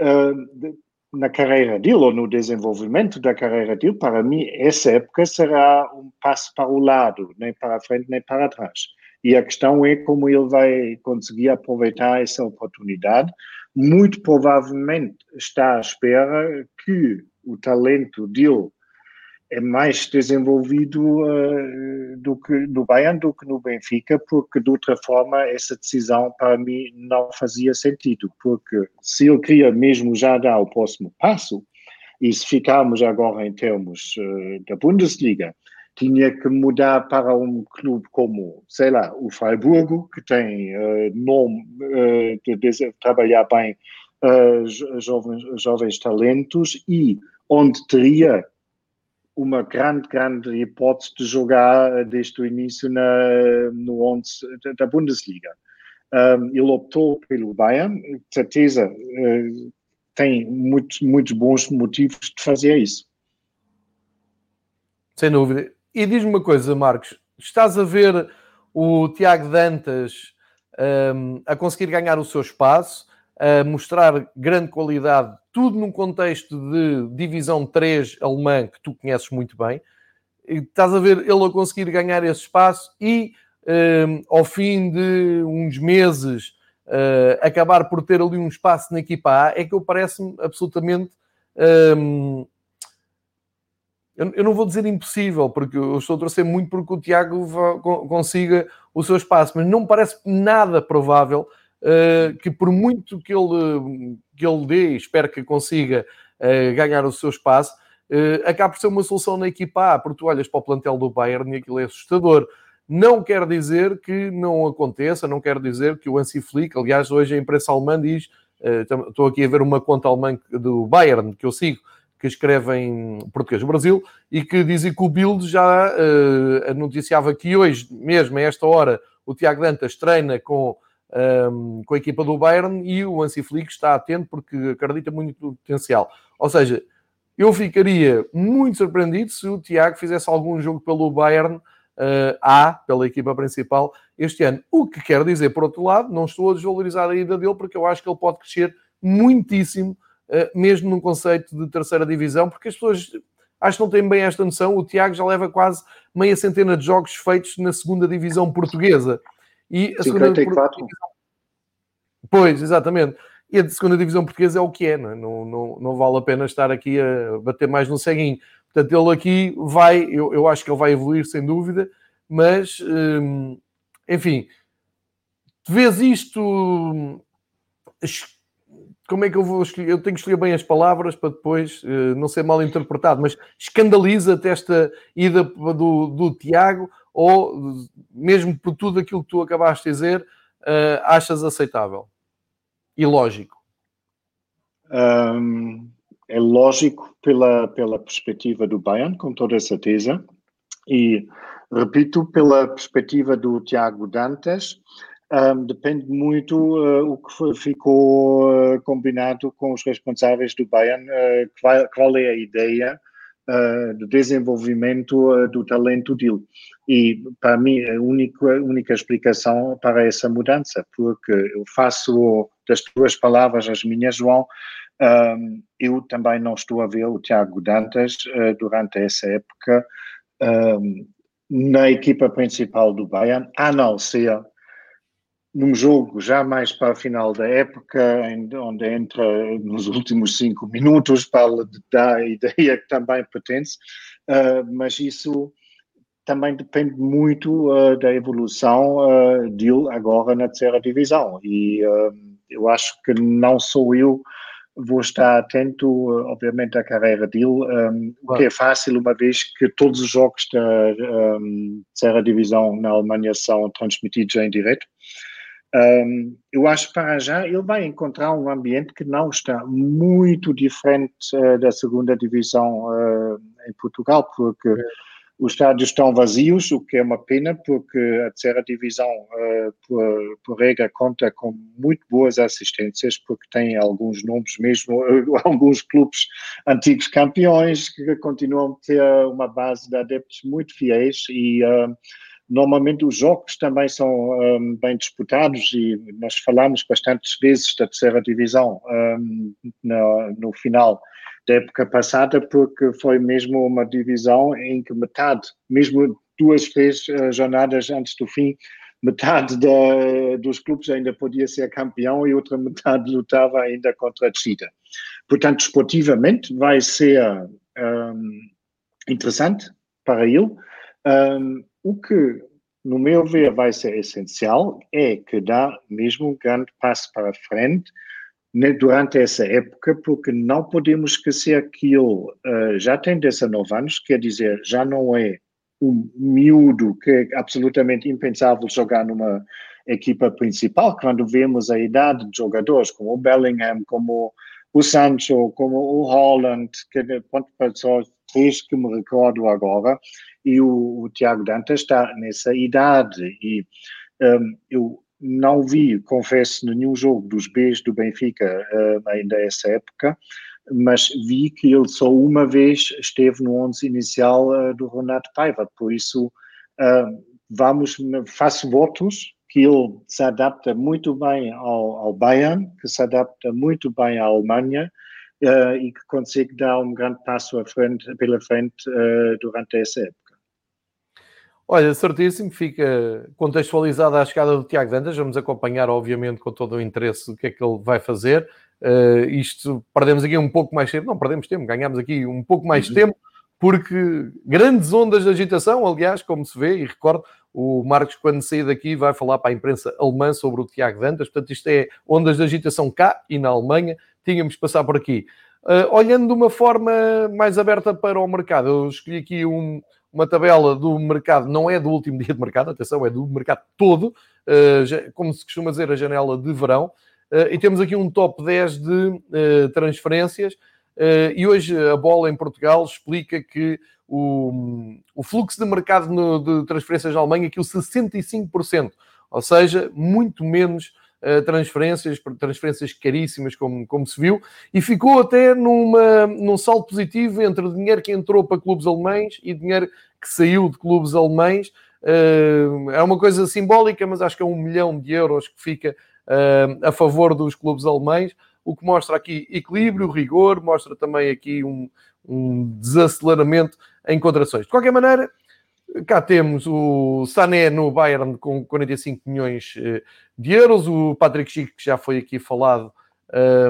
uh, na carreira dele, ou no desenvolvimento da carreira dele, para mim, essa época será um passo para o lado, nem para frente, nem para trás. E a questão é como ele vai conseguir aproveitar essa oportunidade, muito provavelmente está à espera que o talento dele é mais desenvolvido uh, do que no Bayern do que no Benfica, porque de outra forma essa decisão para mim não fazia sentido, porque se ele queria mesmo já dar o próximo passo, e se ficarmos agora em termos uh, da Bundesliga, tinha que mudar para um clube como, sei lá, o Freiburgo, que tem uh, nome de, de, trabalhar bem jovens, jovens talentos e onde teria uma grande, grande hipótese de jogar desde o início na, no 11 da Bundesliga. Um, ele optou pelo Bayern, de certeza uh, tem muitos, muitos bons motivos de fazer isso. Sem dúvida. E diz-me uma coisa, Marcos, estás a ver o Tiago Dantas um, a conseguir ganhar o seu espaço, a mostrar grande qualidade, tudo num contexto de divisão 3 alemã que tu conheces muito bem. E estás a ver ele a conseguir ganhar esse espaço e um, ao fim de uns meses uh, acabar por ter ali um espaço na equipa A, é que eu parece-me absolutamente um, eu, não vou dizer impossível, porque eu estou a torcer muito porque o Tiago consiga o seu espaço, mas não parece nada provável que por muito que ele, que ele dê, espero que consiga uh, ganhar o seu espaço, uh, acabe por ser uma solução na equipa A, porque tu olhas para o plantel do Bayern e aquilo é assustador. Não quer dizer que não aconteça, não quer dizer que o Hansi Flick, aliás, hoje a imprensa alemã diz, estou aqui a ver uma conta alemã do Bayern que eu sigo, que escreve em português Brasil e que dizem que o Bild já anunciava que hoje, mesmo a esta hora, o Tiago Dantas treina com, um, com a equipa do Bayern e o Hansi Flick está atento porque acredita muito no potencial. Ou seja, Eu ficaria muito surpreendido se o Tiago fizesse algum jogo pelo Bayern uh, A, pela equipa principal, este ano. O que quer dizer, por outro lado, não estou a desvalorizar a ida dele, porque eu acho que ele pode crescer muitíssimo, uh, mesmo num conceito de terceira divisão, porque as pessoas acho que não têm bem esta noção. O Tiago já leva quase meia centena de jogos feitos na segunda divisão portuguesa. E a 54. Segunda... Pois, exatamente. E a segunda divisão portuguesa é o que é, não, é? não, não, não vale a pena estar aqui a bater mais no ceguinho. Portanto, ele aqui vai, eu, eu acho que ele vai evoluir sem dúvida, mas hum, enfim, vês isto como é que eu vou escolher? Eu tenho que escolher bem as palavras para depois uh, não ser mal interpretado, mas escandaliza-te esta ida do, do Tiago ou mesmo por tudo aquilo que tu acabaste de dizer, uh, achas aceitável e lógico? Um, é lógico pela, pela perspectiva do Bayern, com toda certeza, e repito, pela perspectiva do Tiago Dantas, um, depende muito uh, o que ficou uh, combinado com os responsáveis do Bayern, uh, qual, qual, é a ideia do desenvolvimento do talento dele. E para mim a única, única explicação para essa mudança, porque eu faço das tuas palavras as minhas, João, um, eu também não estou a ver o Tiago Dantas durante essa época um, na equipa principal do Bayern, a não ser num jogo já mais para o final da época, onde entra nos últimos cinco minutos para dar a ideia que também pertence, uh, mas isso também depende muito uh, da evolução uh, dele agora na terceira divisão. E eu acho que não sou eu vou estar atento, obviamente, à carreira dele, um, o que é fácil, uma vez que todos os jogos da um, terceira divisão na Alemanha são transmitidos em direto. Um, eu acho que para já ele vai encontrar um ambiente que não está muito diferente uh, da segunda divisão uh, em Portugal, porque é. os estádios estão vazios, o que é uma pena, porque a terceira divisão, uh, por, por, regra, conta com muito boas assistências, porque tem alguns nomes mesmo, alguns clubes antigos campeões que continuam a ter uma base de adeptos muito fiéis e Normalmente os jogos também são um, bem disputados e nós falamos bastantes vezes da terceira divisão um, no, no, final da época passada porque foi mesmo uma divisão em que metade, mesmo duas, três uh, jornadas antes do fim, metade da, dos clubes ainda podia ser campeão e outra metade lutava ainda contra a descida. Portanto, esportivamente vai ser um, interessante para ele. Um, o que, no meu ver, vai ser essencial é que dá mesmo um grande passo para frente durante essa época, porque não podemos esquecer que ele uh, já tem 19 anos, quer dizer, já não é um miúdo que é absolutamente impensável jogar numa equipa principal, quando vemos a idade de jogadores como o Bellingham, como o Sancho, como o Holland, que ponto para só três que me recordo agora, e o, o Tiago Dantas está nessa idade e um, eu não vi, confesso, nenhum jogo dos Bs do Benfica uh, ainda essa época, mas vi que ele só uma vez esteve no 11 inicial uh, do Renato Paiva, por isso uh, vamos, faço votos que ele se adapta muito bem ao, ao Bayern, que se adapta muito bem à Alemanha, uh, e que consegue dar um grande passo à frente, pela frente uh, durante essa época. Olha, certíssimo, fica contextualizada a chegada do Tiago Dantas. Vamos acompanhar, obviamente, com todo o interesse o que é que ele vai fazer. Uh, isto perdemos aqui um pouco mais tempo, não perdemos tempo, ganhamos aqui um pouco mais uhum. tempo, porque grandes ondas de agitação, aliás, como se vê, e recordo, o Marcos, quando sair daqui, vai falar para a imprensa alemã sobre o Tiago Dantas. Portanto, isto é ondas de agitação cá e na Alemanha. Tínhamos de passar por aqui. Uh, olhando de uma forma mais aberta para o mercado, eu escolhi aqui um, uma tabela do mercado, não é do último dia de mercado, atenção, é do mercado todo, uh, como se costuma dizer, a janela de verão, uh, e temos aqui um top 10 de transferências, e hoje a bola em Portugal explica que o, o fluxo de mercado no, de transferências na Alemanha, que o 65%, ou seja, muito menos transferências, transferências caríssimas, como, como se viu, e ficou até numa, num salto positivo entre o dinheiro que entrou para clubes alemães e dinheiro que saiu de clubes alemães. Uh, é uma coisa simbólica, mas acho que é um milhão de euros que fica uh, a favor dos clubes alemães, o que mostra aqui equilíbrio, rigor, mostra também aqui um, um desaceleramento em contrações. De qualquer maneira, cá temos o Sané no Bayern com 45 milhões eh, de euros, o Patrick Schick, que já foi aqui falado,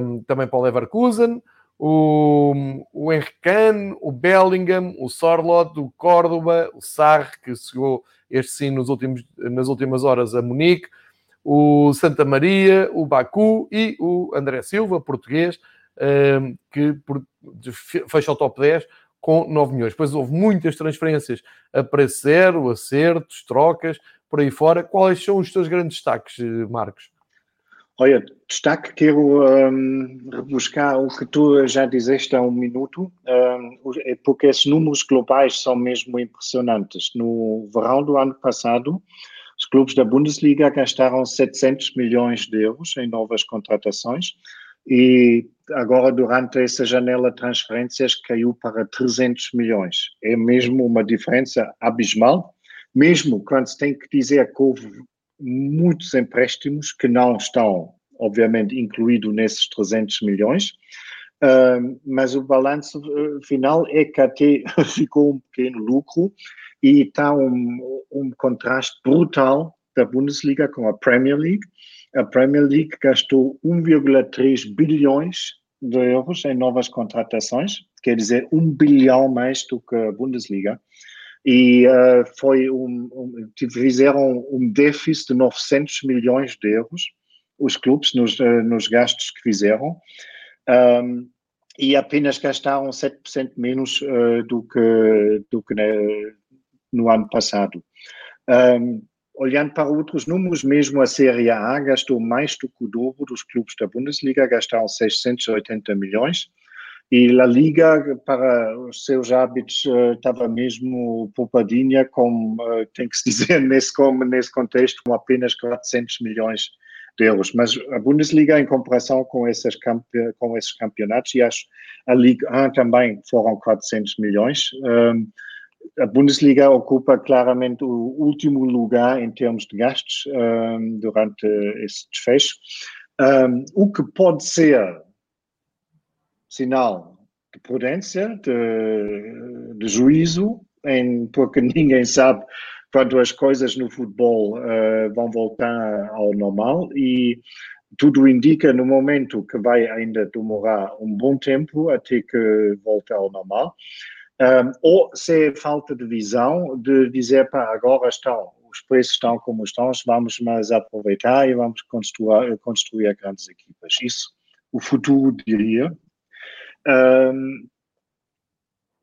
um, também para o Leverkusen, o, o Henrique o Bellingham, o Sorlot, o Córdoba, o Sarre, que chegou este sim nos últimos, nas últimas horas a Munique, o Santa Maria, o Baku e o André Silva, português, que fecha o top 10 com 9 milhões. Depois houve muitas transferências a preço zero, acertos, trocas, por aí fora. Quais são os teus grandes destaques, Marcos? Olha, destaque, quero um, rebuscar o que tu já disseste há um minuto, um, é porque esses números globais são mesmo impressionantes. No verão do ano passado, os clubes da Bundesliga gastaram 700 milhões de euros em novas contratações e agora, durante essa janela de transferências, caiu para 300 milhões. É mesmo uma diferença abismal, mesmo quando se tem que dizer que houve muitos empréstimos que não estão, obviamente, incluídos nesses 300 milhões. Uh, mas o balanço uh, final é que até ficou um pequeno lucro e está um, um contraste brutal da Bundesliga com a Premier League. A Premier League gastou 1,3 bilhões de euros em novas contratações, quer dizer, um bilhão mais do que a Bundesliga e uh, foi um, um, fizeram um déficit de 900 milhões de euros os clubes nos, uh, nos gastos que fizeram um, e apenas gastaram 7% menos uh, do que, do que no ano passado. Um, olhando para outros números, mesmo a Série A gastou mais do que o dobro dos clubes da Bundesliga, gastaram 680 milhões, e a Liga, para os seus hábitos, eh, estava mesmo poupadinha, como eh, tem que se dizer nesse, nesse contexto, com apenas 400 milhões de euros. Mas a Bundesliga, em comparação com, com esses campeonatos, e acho a Liga 1 também foram 400 milhões. Um, a Bundesliga ocupa claramente o último lugar em termos de gastos um, durante esse desfecho. Um, o que pode ser sinal de prudência, de, de juízo, em, porque ninguém sabe quando as coisas no futebol uh, vão voltar ao normal e tudo indica no momento que vai ainda demorar um bom tempo até que volte ao normal. Um, ou se é falta de visão de dizer, para agora estão, os preços estão como estão, vamos mais aproveitar e vamos construir, construir grandes equipas. Isso o futuro diria, um,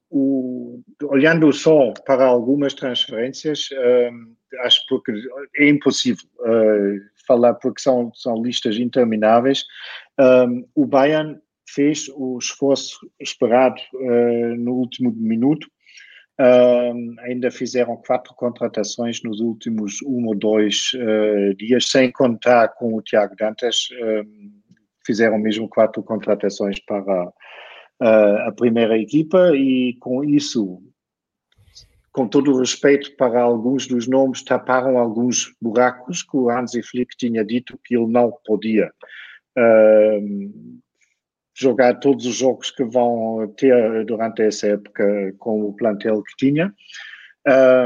o, olhando só para algumas transferências, um, acho que é impossível uh, falar porque são, são listas intermináveis. O Bayern fez o esforço esperado uh, no último minuto. ainda fizeram quatro contratações nos últimos um ou dois uh, dias, sem contar com o Tiago Dantas. fizeram mesmo quatro contratações para uh, a primeira equipa e com isso, com todo o respeito para alguns dos nomes, taparam alguns buracos que o Hansi Flick tinha dito que ele não podia uh, jogar todos os jogos que vão ter durante essa época com o plantel que tinha.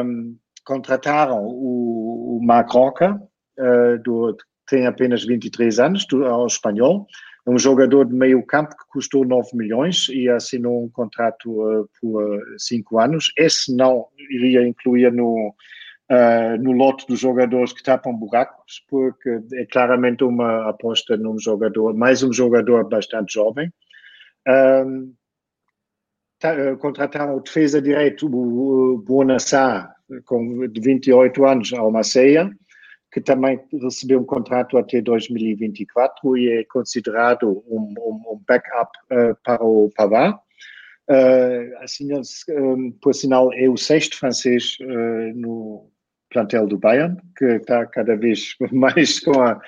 Um, contrataram o, o Marc Roca, uh, tem apenas 23 anos, do, ao espanhol, um jogador de meio campo que custou 9 milhões e assinou um contrato uh, por 5 uh, anos. Esse não iria incluir no, uh, no lote dos jogadores que tapam buracos, porque é claramente uma aposta num jogador, mais um jogador bastante jovem. Um, tá, uh, contrataram o defesa direito, o, o Bonassar, com, de 28 anos, ao Maceia que também recebeu um contrato até 2024 e é considerado um, um, um backup uh, para o Pavard. Uh, assim, um, por sinal, é o sexto francês uh, no plantel do Bayern, que está cada vez mais com a,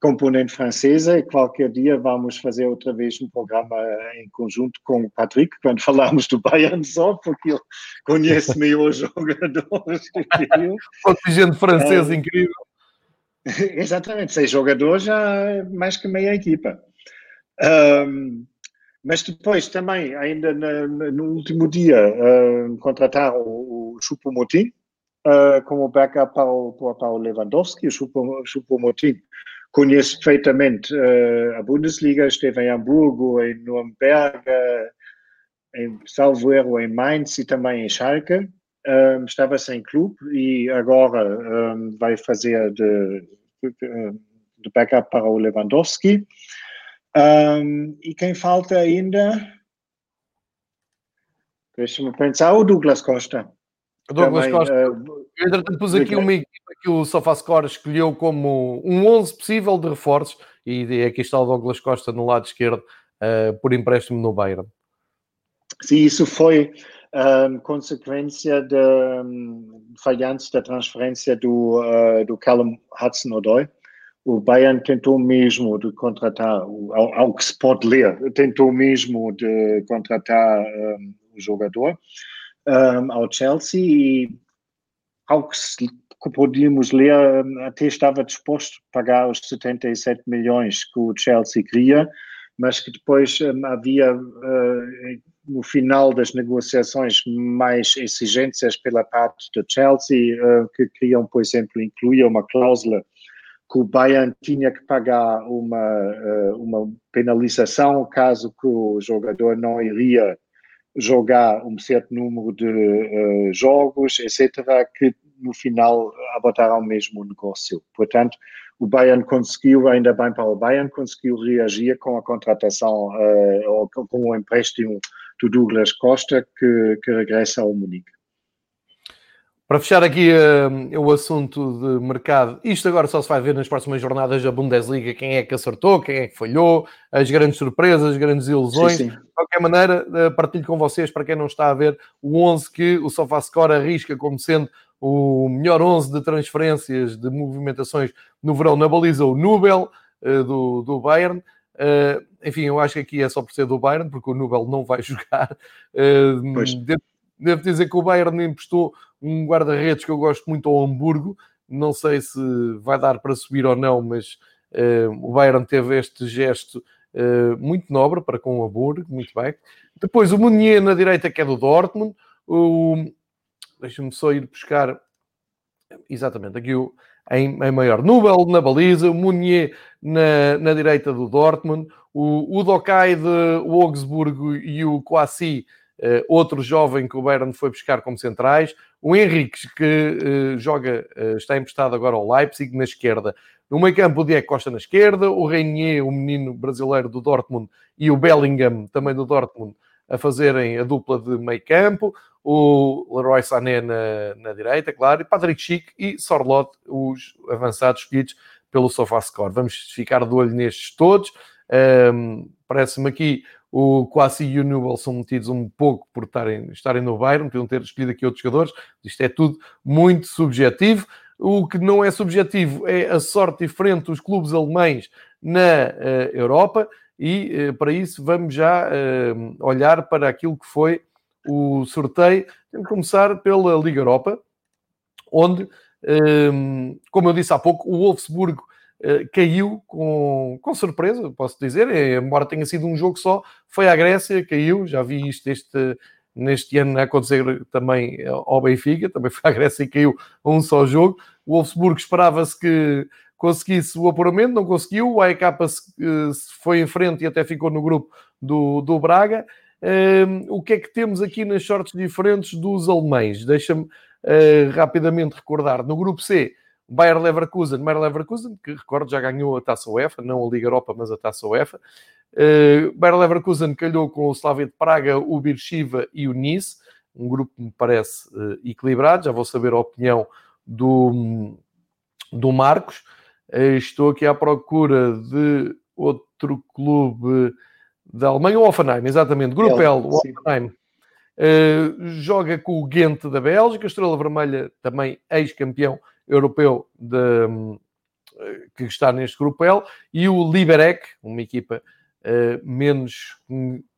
componente francesa e qualquer dia vamos fazer outra vez um programa em conjunto com o Patrick, quando falamos do Bayern só, porque ele conhece melhor os jogadores Contingente francês é, incrível. Exatamente, seis jogadores já é mais que meia equipa. Um, mas depois também, ainda no, no último dia, uh, contrataram o, o Choupo-Moting uh, como backup para o, para o Lewandowski. O Choupo-Moting conhece perfeitamente uh, a Bundesliga, esteve em Hamburgo, em Nuremberg, em Salvo Erro, em Mainz e também em Schalke. Um, estava sem clube e agora um, vai fazer de, de, backup para o Lewandowski. Um, e quem falta ainda? Deixa-me pensar, o Douglas Costa. O Douglas Costa. Uh, entretanto, pus aqui uma equipa que o SofaScore escolheu como um 11 possível de reforços e aqui está o Douglas Costa no lado esquerdo uh, por empréstimo no Bayern. Sim, isso foi um, consequência de um, falhança da transferência do, uh, do Callum Hudson-Odoi. O Bayern tentou mesmo de contratar, ao, ao, que se pode ler, tentou mesmo de contratar um, o jogador um, ao Chelsea e ao que, se, que podíamos ler, até estava disposto a pagar os 77 milhões que o Chelsea queria, mas que depois um, havia, uh, no final das negociações, mais exigências pela parte do Chelsea, uh, que queriam, por exemplo, incluir uma cláusula que o Bayern tinha que pagar uma, uh, uma penalização caso que o jogador não iria jogar um certo número de uh, jogos, etc., que no final abortaram mesmo o negócio. Portanto, o Bayern conseguiu, ainda bem para o Bayern, conseguiu reagir com a contratação, uh, com o empréstimo do Douglas Costa, que, que regressa ao Munique. Para fechar aqui uh, o assunto de mercado, isto agora só se vai ver nas próximas jornadas da Bundesliga, quem é que acertou, quem é que falhou, as grandes surpresas, as grandes ilusões. Sim, sim. De qualquer maneira, uh, partilho com vocês, para quem não está a ver, o 11 que o SofaScore arrisca como sendo o melhor 11 de transferências, de movimentações no verão na baliza, o Nubel, uh, do, do Bayern. enfim, eu acho que aqui é só por ser do Bayern, porque o Nubel não vai jogar. Devo, devo dizer que o Bayern emprestou um guarda-redes que eu gosto muito ao Hamburgo. Não sei se vai dar para subir ou não, mas uh, o Bayern teve este gesto uh, muito nobre para com o Hamburgo, muito bem. Depois o Munier na direita, que é do Dortmund. O... Deixa-me só ir buscar exatamente aqui o, em, em maior. Nubel na baliza, o Munier na, na direita do Dortmund, o, o Dokai de Augsburgo e o Kouassi, uh, outro jovem que o Bayern foi buscar como centrais, o Henrique, que uh, joga, uh, está emprestado agora ao Leipzig, na esquerda. No meio campo, o Diego Costa na esquerda, o Reinier, o menino brasileiro do Dortmund, e o Bellingham, também do Dortmund, a fazerem a dupla de meio campo. O Leroy Sané na, na direita, claro, e Patrick Schick e Sorlot, os avançados escolhidos pelo SofaScore. Vamos ficar de olho nestes todos. Um, Parece-me aqui o Quasi e o Newell são metidos um pouco por estarem, estarem no Bayern, podiam ter escolhido aqui outros jogadores. Isto é tudo muito subjetivo. O que não é subjetivo é a sorte diferente dos clubes alemães na uh, Europa e uh, para isso vamos já uh, olhar para aquilo que foi o sorteio. Temos começar pela Liga Europa, onde, como eu disse há pouco, o Wolfsburgo caiu com, com surpresa, posso dizer, é, embora tenha sido um jogo só, foi à Grécia, caiu, já vi isto este, neste ano acontecer também ao Benfica, também foi à Grécia e caiu um só jogo. O Wolfsburgo esperava-se que conseguisse o apuramento, não conseguiu, o AEK eh, foi em frente e até ficou no grupo do, do Braga. Um, ehm, o que é que temos aqui nas sortes diferentes dos alemães? Deixa-me uh, rapidamente recordar. No grupo C, Bayer Leverkusen, Bayer Leverkusen, que recordo já ganhou a Taça UEFA, não a Liga Europa, mas a Taça UEFA. Uh, Bayer Leverkusen calhou com o Slavia de Praga, o Beersheba e o Nice, um grupo que me parece uh, equilibrado. Já vou saber a opinião do, do Marcos. Uh, estou aqui à procura de outro clube da Alemanha, o Offenheim, exatamente, Grupo L, o Offenheim. Uh, joga com o Ghent da Bélgica, Estrela Vermelha, também ex-campeão europeu de, que está neste grupo L, e o Liberec, uma equipa menos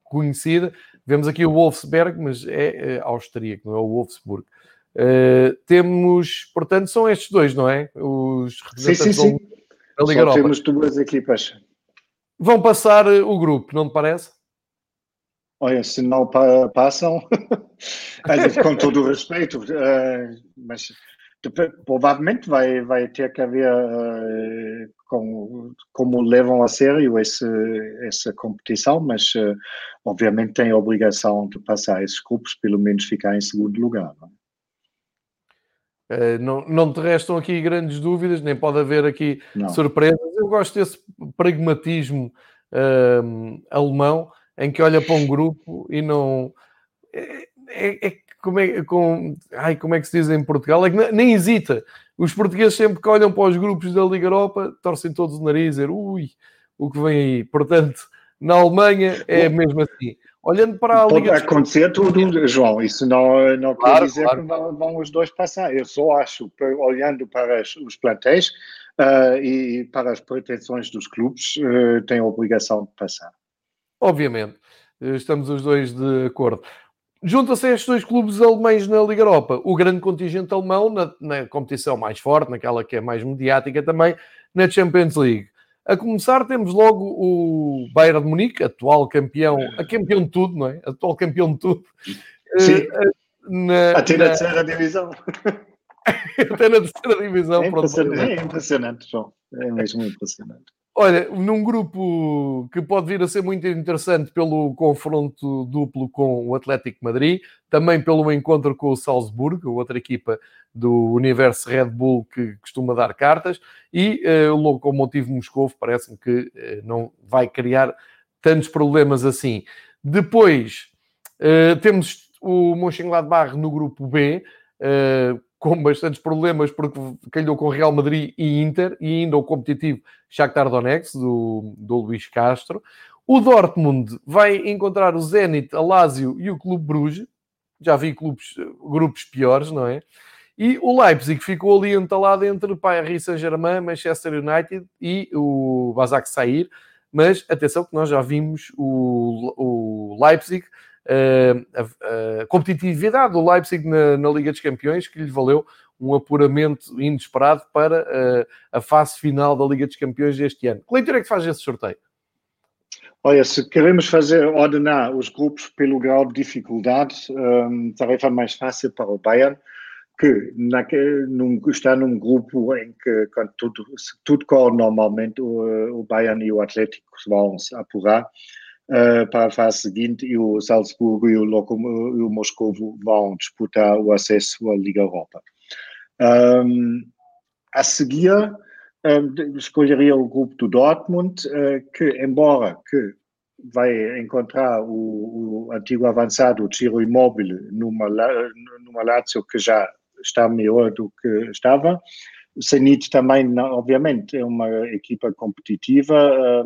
conhecida. Vemos aqui o Wolfsberg, mas é austríaco, não é o Wolfsburg. Uh, temos, portanto, são estes dois, não é? Os representantes sim, sim, sim. da Liga Só Europa. temos duas equipas. Vão passar o grupo, não te parece? Olha, se não pa passam, com todo o respeito, uh, mas provavelmente vai, vai ter que haver uh, como, como levam a sério esse, essa competição, mas uh, obviamente tem a obrigação de passar esses grupos, pelo menos ficar em segundo lugar. Não, uh, não, não te restam aqui grandes dúvidas, nem pode haver aqui não. surpresas. Eu gosto desse pragmatismo alemão em que olha para um grupo e não. É, é, é como, é, com, ai, como é que se diz em Portugal? É que nem hesita. Os portugueses sempre que olham para os grupos da Liga Europa torcem todos o nariz e dizer ui, o que vem aí. Portanto, na Alemanha é mesmo assim. Olhando para a Pode Liga acontecer tudo, João. Isso não, não claro, quer dizer claro. que vão, vão, os dois passar. Eu só acho, olhando para os plantéis uh, e para as pretensões dos clubes, uh, tem a obrigação de passar. Obviamente. Estamos os dois de acordo. Junta-se a estes dois clubes alemães na Liga Europa, o grande contingente alemão na, na, competição mais forte, naquela que é mais mediática também, na Champions League. A começar temos logo o Bayern de Munique, atual campeão, a campeão de tudo, não é? Atual campeão de tudo. Sim. Uh, na, Até na terceira divisão. Até na terceira divisão. É impressionante, é impressionante, João. É mesmo impressionante. Olha, num grupo que pode vir a ser muito interessante pelo confronto duplo com o Atlético Madrid, também pelo encontro com o Salzburgo, outra equipa do universo Red Bull que costuma dar cartas, e uh, o Lokomotiv Moscovo parece-me que uh, não vai criar tantos problemas assim. Depois uh, temos o Mönchengladbach no grupo B, com bastantes problemas porque calhou com Real Madrid e Inter e ainda o competitivo Shakhtar Donetsk do, do Luís Castro. O Dortmund vai encontrar o Zenit, a Lazio e o Clube Bruges. Já vi clubes, grupos piores, não é? E o Leipzig ficou ali entalado entre Paris Saint-Germain, Manchester United e o Basak Sair. Mas atenção que nós já vimos o, o Leipzig a, a, competitividade do Leipzig na, na, Liga dos Campeões, que lhe valeu um apuramento inesperado para a, a fase final da Liga dos Campeões deste ano. Que leitura é que faz esse sorteio? Olha, se queremos fazer, ordenar os grupos pelo grau de dificuldade, um, tarefa mais fácil para o Bayern, que na, num, está num grupo em que, quando tudo, tudo corre normalmente, o, o Bayern e o Atlético vão se apurar uh, para a fase seguinte e o Salzburgo e o, Locom e o Moscovo vão disputar o acesso à Liga Europa. Um, a seguir, um, escolheria o grupo do Dortmund, uh, que, embora que vai encontrar o, o antigo avançado Ciro Immobile numa, numa Lazio que já está melhor do que estava. O Zenit também, obviamente, é uma equipa competitiva.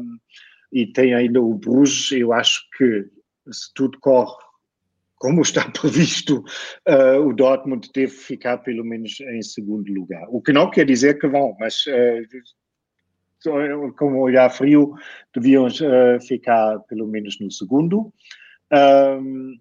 E tem ainda o Bruges. Eu acho que se tudo corre como está previsto, uh, o Dortmund deve ficar pelo menos em segundo lugar. O que não quer dizer que vão, mas uh, com olhar frio, deviam uh, ficar pelo menos no segundo. Um,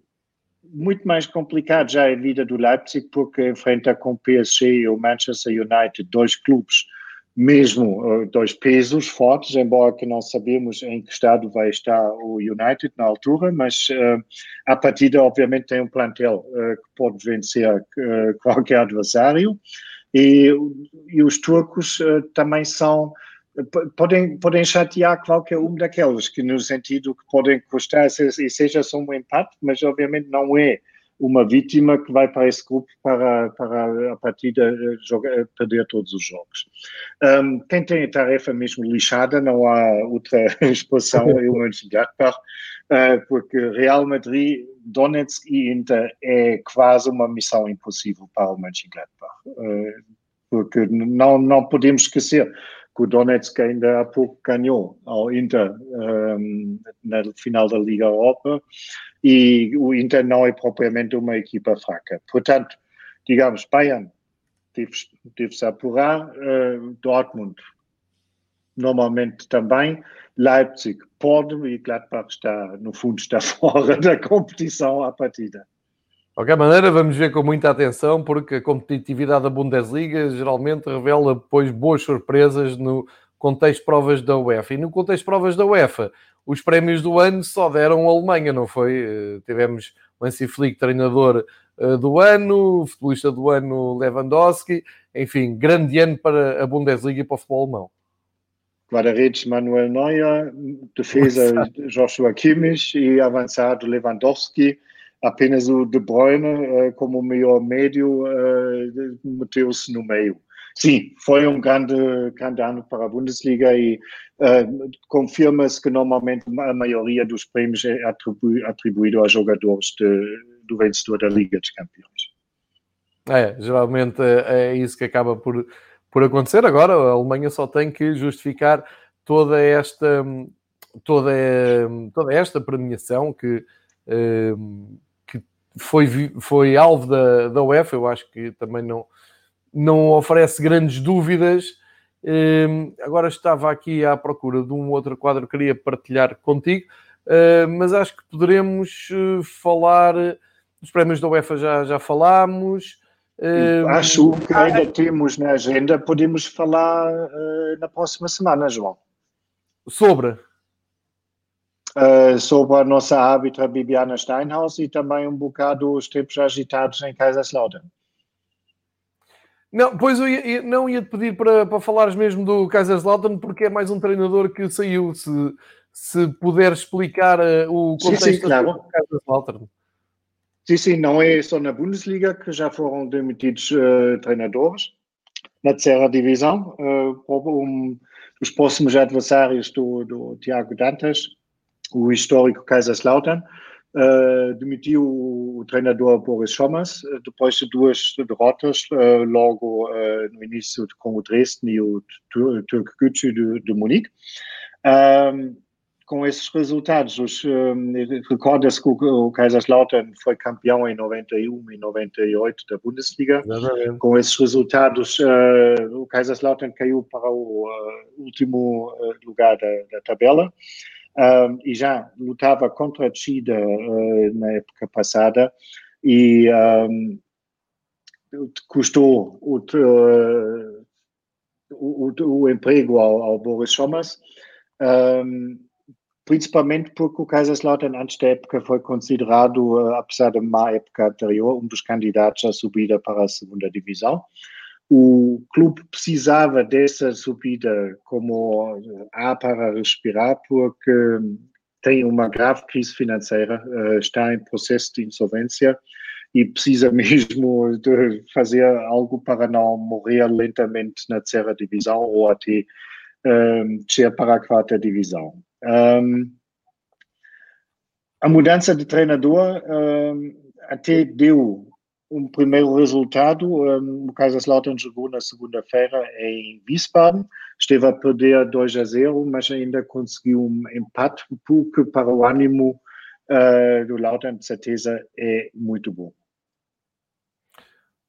muito mais complicado já é a vida do Leipzig, porque enfrenta com o PSG e o Manchester United, dois clubes mesmo dois pesos fortes, embora que não sabemos em que estado vai estar o United na altura, mas uh, a partida obviamente tem um plantel uh, que pode vencer uh, qualquer adversário. E, e os turcos também são podem, podem chatear qualquer um daqueles, que no sentido que podem custar, e seja só um empate, mas obviamente não é uma vítima que vai para esse grupo para, para a partida eh, jogar, eh, perder todos os jogos. Um, quem tem a tarefa mesmo lixada, não há outra expressão, é o Mönchengladbach, uh, porque Real Madrid, Donetsk e Inter é quase uma missão impossível para o Mönchengladbach, uh, porque não, não podemos esquecer que o Donetsk ainda há pouco ganhou ao Inter um, na final da Liga Europa e o Inter não é propriamente uma equipa fraca. Portanto, digamos, Bayern deve-se apurar, uh, Dortmund normalmente também. Leipzig pode e Gladbach está, no fundo, está fora da competição à partida. De qualquer maneira, vamos ver com muita atenção, porque a competitividade da Bundesliga geralmente revela depois boas surpresas no contexto de provas da UEFA. E no contexto de provas da UEFA, os prémios do ano só deram a Alemanha, não foi? Eh, tivemos Lancy Flick, treinador eh, do ano, futebolista do ano Lewandowski, enfim, grande ano para a Bundesliga e para o futebol alemão. Guarda-redes Manuel Neuer, defesa Joshua Kimmich e avançado Lewandowski. Apenas o De Bruyne, eh, como melhor médio, eh, meteu-se no meio. Sim, foi um grande, grande ano para a Bundesliga e uh, confirma-se que normalmente a maioria dos prêmios é atribu atribuído a jogadores de, do vencedor da Liga dos Campeões. É, geralmente é isso que acaba por por acontecer. Agora a Alemanha só tem que justificar toda esta, toda, toda esta premiação que foi, foi alvo da, da UEFA. Eu acho que também não, não oferece grandes dúvidas. Agora estava aqui à procura de um outro quadro que queria partilhar contigo, mas acho que poderemos eh, falar dos prémios da UEFA já, já falámos. Uh, Acho que ainda temos na agenda, podemos falar uh, na próxima semana, João. Sobre? Uh, sobre a nossa árbitra Bibiana Steinhaus e também um bocado os tempos agitados em Kaiserslautern. Não, pois eu ia, não ia te pedir para, para falares mesmo do Kaiserslautern, porque é mais um treinador que saiu. Se, se puder explicar o contexto sim, sim, claro. do Kaiserslautern. Sim, sim, não é só na Bundesliga que já foram demitidos uh, treinadores. Na terceira divisão, uh, um, os próximos adversários do, do Tiago Dantas, o histórico Kaiserslautern, uh, demitiu o, treinador Boris Schommers, depois de duas derrotas, logo no início com o Dresden e o Turk Gücü de, de Munique com esses resultados, os, um, recorda-se que o, o Kaiserslautern foi campeão em 91 e 98 da Bundesliga. Exatamente. Com esses resultados, uh, o Kaiserslautern caiu para o uh, último uh, lugar da, da tabela. Um, e já lutava contra a Chida na época passada e um, custou o, o, o, emprego ao, ao Boris Schommers. Um, principalmente porque o Kaiserslautern antes da época foi considerado, uh, apesar da má época anterior, um dos candidatos à subida para a segunda divisão. O clube precisava dessa subida como ar para respirar, porque tem uma grave crise financeira, uh, está em processo de insolvência e precisa mesmo de fazer algo para não morrer lentamente na terceira divisão ou até um, descer para a quarta divisão. Um, a mudança de treinador um, até deu um primeiro resultado. Um, o Kaiserslautern jogou na segunda-feira em Wiesbaden, esteve a perder 2 a 0, mas ainda conseguiu um empate, porque para o ânimo uh, do Lautern, de certeza, é muito bom.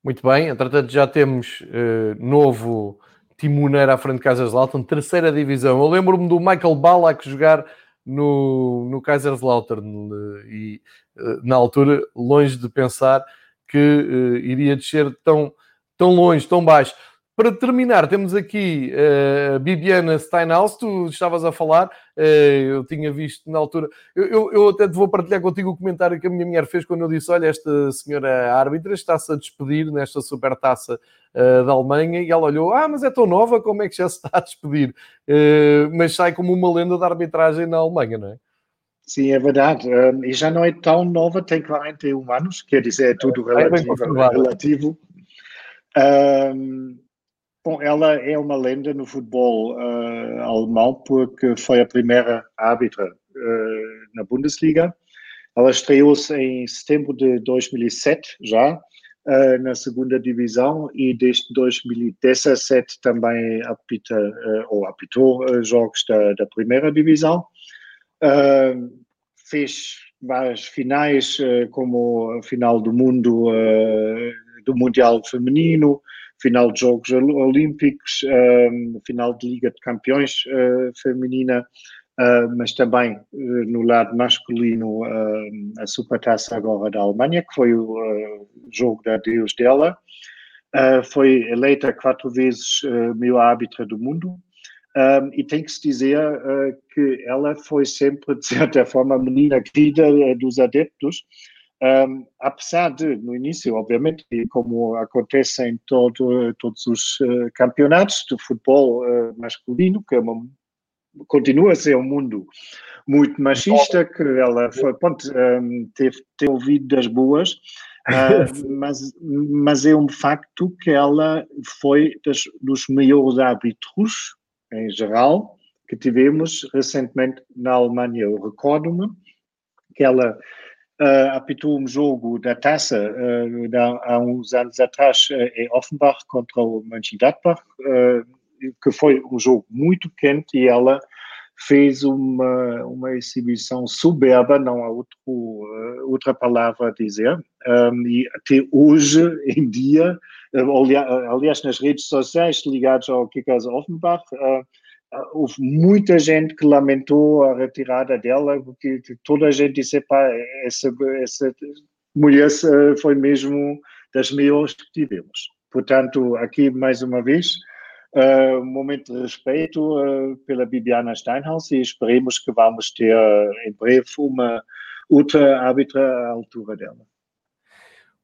Muito bem, entretanto já temos uh, novo timoneiro à frente de Kaiserslautern, terceira divisão. Eu lembro-me do Michael Ballack jogar no, no Kaiserslautern e eh, na altura, longe de pensar que uh, iria descer tão, tão longe, tão baixo. Para terminar, temos aqui a uh, Bibiana Steinhaus, tu estavas a falar, uh, eu tinha visto na altura, eu, eu, eu, até te vou partilhar contigo o comentário que a minha mulher fez quando eu disse, olha, esta senhora árbitra está-se a despedir nesta supertaça uh, da Alemanha, e ela olhou, ah, mas é tão nova, como é que já se está a despedir? mas sai como uma lenda da arbitragem na Alemanha, não é? Sim, é verdade. Um, e já não é tão nova, tem 41 anos, quer dizer, é tudo é relativo. É relativo. Um, Bom, ela é uma lenda no futebol uh, alemão porque foi a primeira árbitra uh, na Bundesliga. Ela estreou-se em setembro de 2007 já uh, na segunda divisão e desde 2017 também apita ou apitou jogos da, da, primeira divisão. Fez várias finais como a final do mundo do mundial feminino final de Jogos Olímpicos, final de Liga de Campeões uh, feminina, mas também no lado masculino a Supertaça agora da Alemanha, que foi o jogo de adeus dela. foi eleita quatro vezes melhor árbitra do mundo. Um, e tem que se dizer que ela foi sempre, de certa forma, a menina querida dos adeptos, um, apesar de, no início, obviamente, como acontece em todo, todos os uh, campeonatos de futebol uh, masculino, que é uma, continua a ser um mundo muito machista, que ela foi, pronto, um, teve, teve ouvido das boas, uh, mas, mas é um facto que ela foi das, dos maiores árbitros, em geral, que tivemos recentemente na Alemanha. Eu recordo-me que ela uh, apitou um jogo da taça uh, há uns anos atrás uh, em Offenbach contra o Mönchengladbach, que foi um jogo muito quente e ela fez uma, uma exibição soberba, não há outro, outra palavra a dizer, um, e até hoje em dia, aliás nas redes sociais ligadas ao Kickers Offenbach, uh, houve muita gente que lamentou a retirada dela, porque toda a gente disse, pá, essa, essa mulher foi mesmo das melhores que tivemos. Portanto, aqui mais uma vez, um momento de respeito pela Bibiana Steinhaus e esperemos que vamos ter em breve uma outra árbitra à altura dela.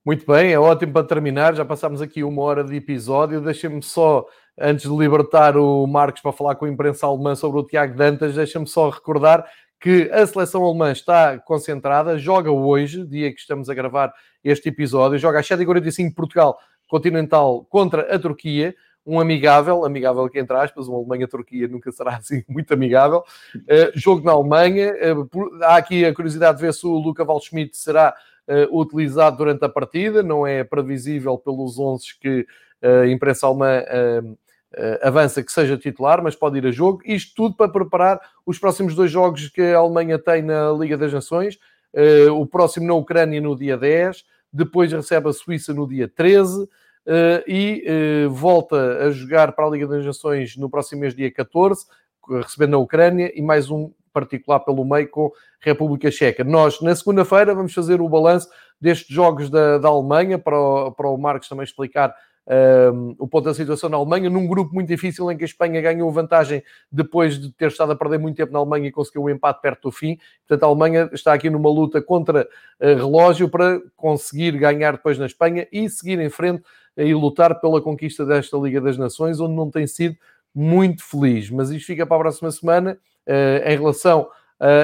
Muito bem, é ótimo para terminar. Já passámos aqui uma hora de episódio. Deixem-me só antes de libertar o Marcos para falar com a imprensa alemã sobre o Tiago Dantas, deixa-me só recordar que a seleção alemã está concentrada, joga hoje, dia que estamos a gravar este episódio, joga às 7h45 Portugal Continental contra a Turquia, um amigável, amigável que entre aspas, uma Alemanha-Turquia nunca será assim muito amigável. Uh, jogo na Alemanha, uh, há aqui a curiosidade de ver se o Luca Waldschmidt será utilizado durante a partida, não é previsível pelos 11 que a imprensa alemã uh, avança que seja titular, mas pode ir a jogo. Isto tudo para preparar os próximos dois jogos que a Alemanha tem na Liga das Nações. O próximo na Ucrânia no dia 10, depois recebe a Suíça no dia 13 uh, e volta a jogar para a Liga das Nações no próximo mês, dia 14, recebendo a Ucrânia e mais um particular pelo meio com República Checa. Nós, na segunda-feira, vamos fazer o balanço destes jogos da, da Alemanha, para o, para o Marcos também explicar um, o ponto da situação na Alemanha, num grupo muito difícil em que a Espanha ganhou vantagem depois de ter estado a perder muito tempo na Alemanha e conseguiu um empate perto do fim. Portanto, a Alemanha está aqui numa luta contra uh, relógio para conseguir ganhar depois na Espanha e seguir em frente e lutar pela conquista desta Liga das Nações, onde não tem sido muito feliz. Mas isto fica para a próxima semana. Uh, em relação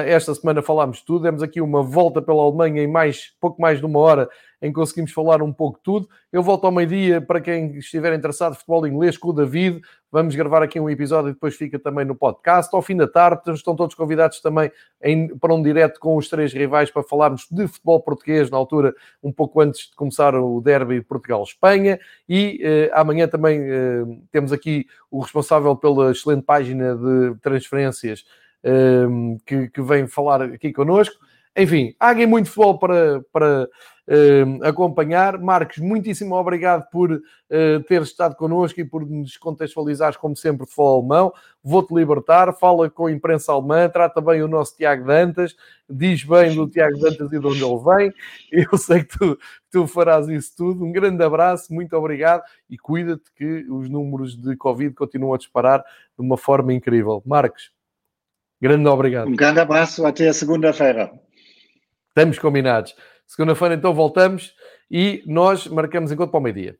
esta semana falámos tudo, demos aqui uma volta pela Alemanha em mais, pouco mais de uma hora em que conseguimos falar um pouco tudo. Eu volto ao meio-dia para quem estiver interessado em futebol inglês com o David. Vamos gravar aqui um episódio e depois fica também no podcast. Ao fim da tarde, estão todos convidados também em, para um direto com os três rivais para falarmos de futebol português, na altura, um pouco antes de começar o derby de Portugal-Espanha. E uh, amanhã também uh, temos aqui o responsável pela excelente página de transferências Ehm, que, que vem falar aqui connosco. Enfim, há aqui muito futebol para, para uh, acompanhar. Marcos, muitíssimo obrigado por uh, ter estado connosco e por nos contextualizares, como sempre, de futebol alemão. Vou-te libertar, fala com a imprensa alemã, trata bem o nosso Tiago Dantas, diz bem do Tiago Dantas e de onde ele vem. Eu sei que tu, tu farás isso tudo. Um grande abraço, muito obrigado e cuida-te que os números de Covid continuam a disparar de uma forma incrível. Marcos. Grande obrigado. Um grande abraço, até a segunda-feira. Estamos combinados. Segunda-feira então voltamos e nós marcamos encontro para o meio-dia.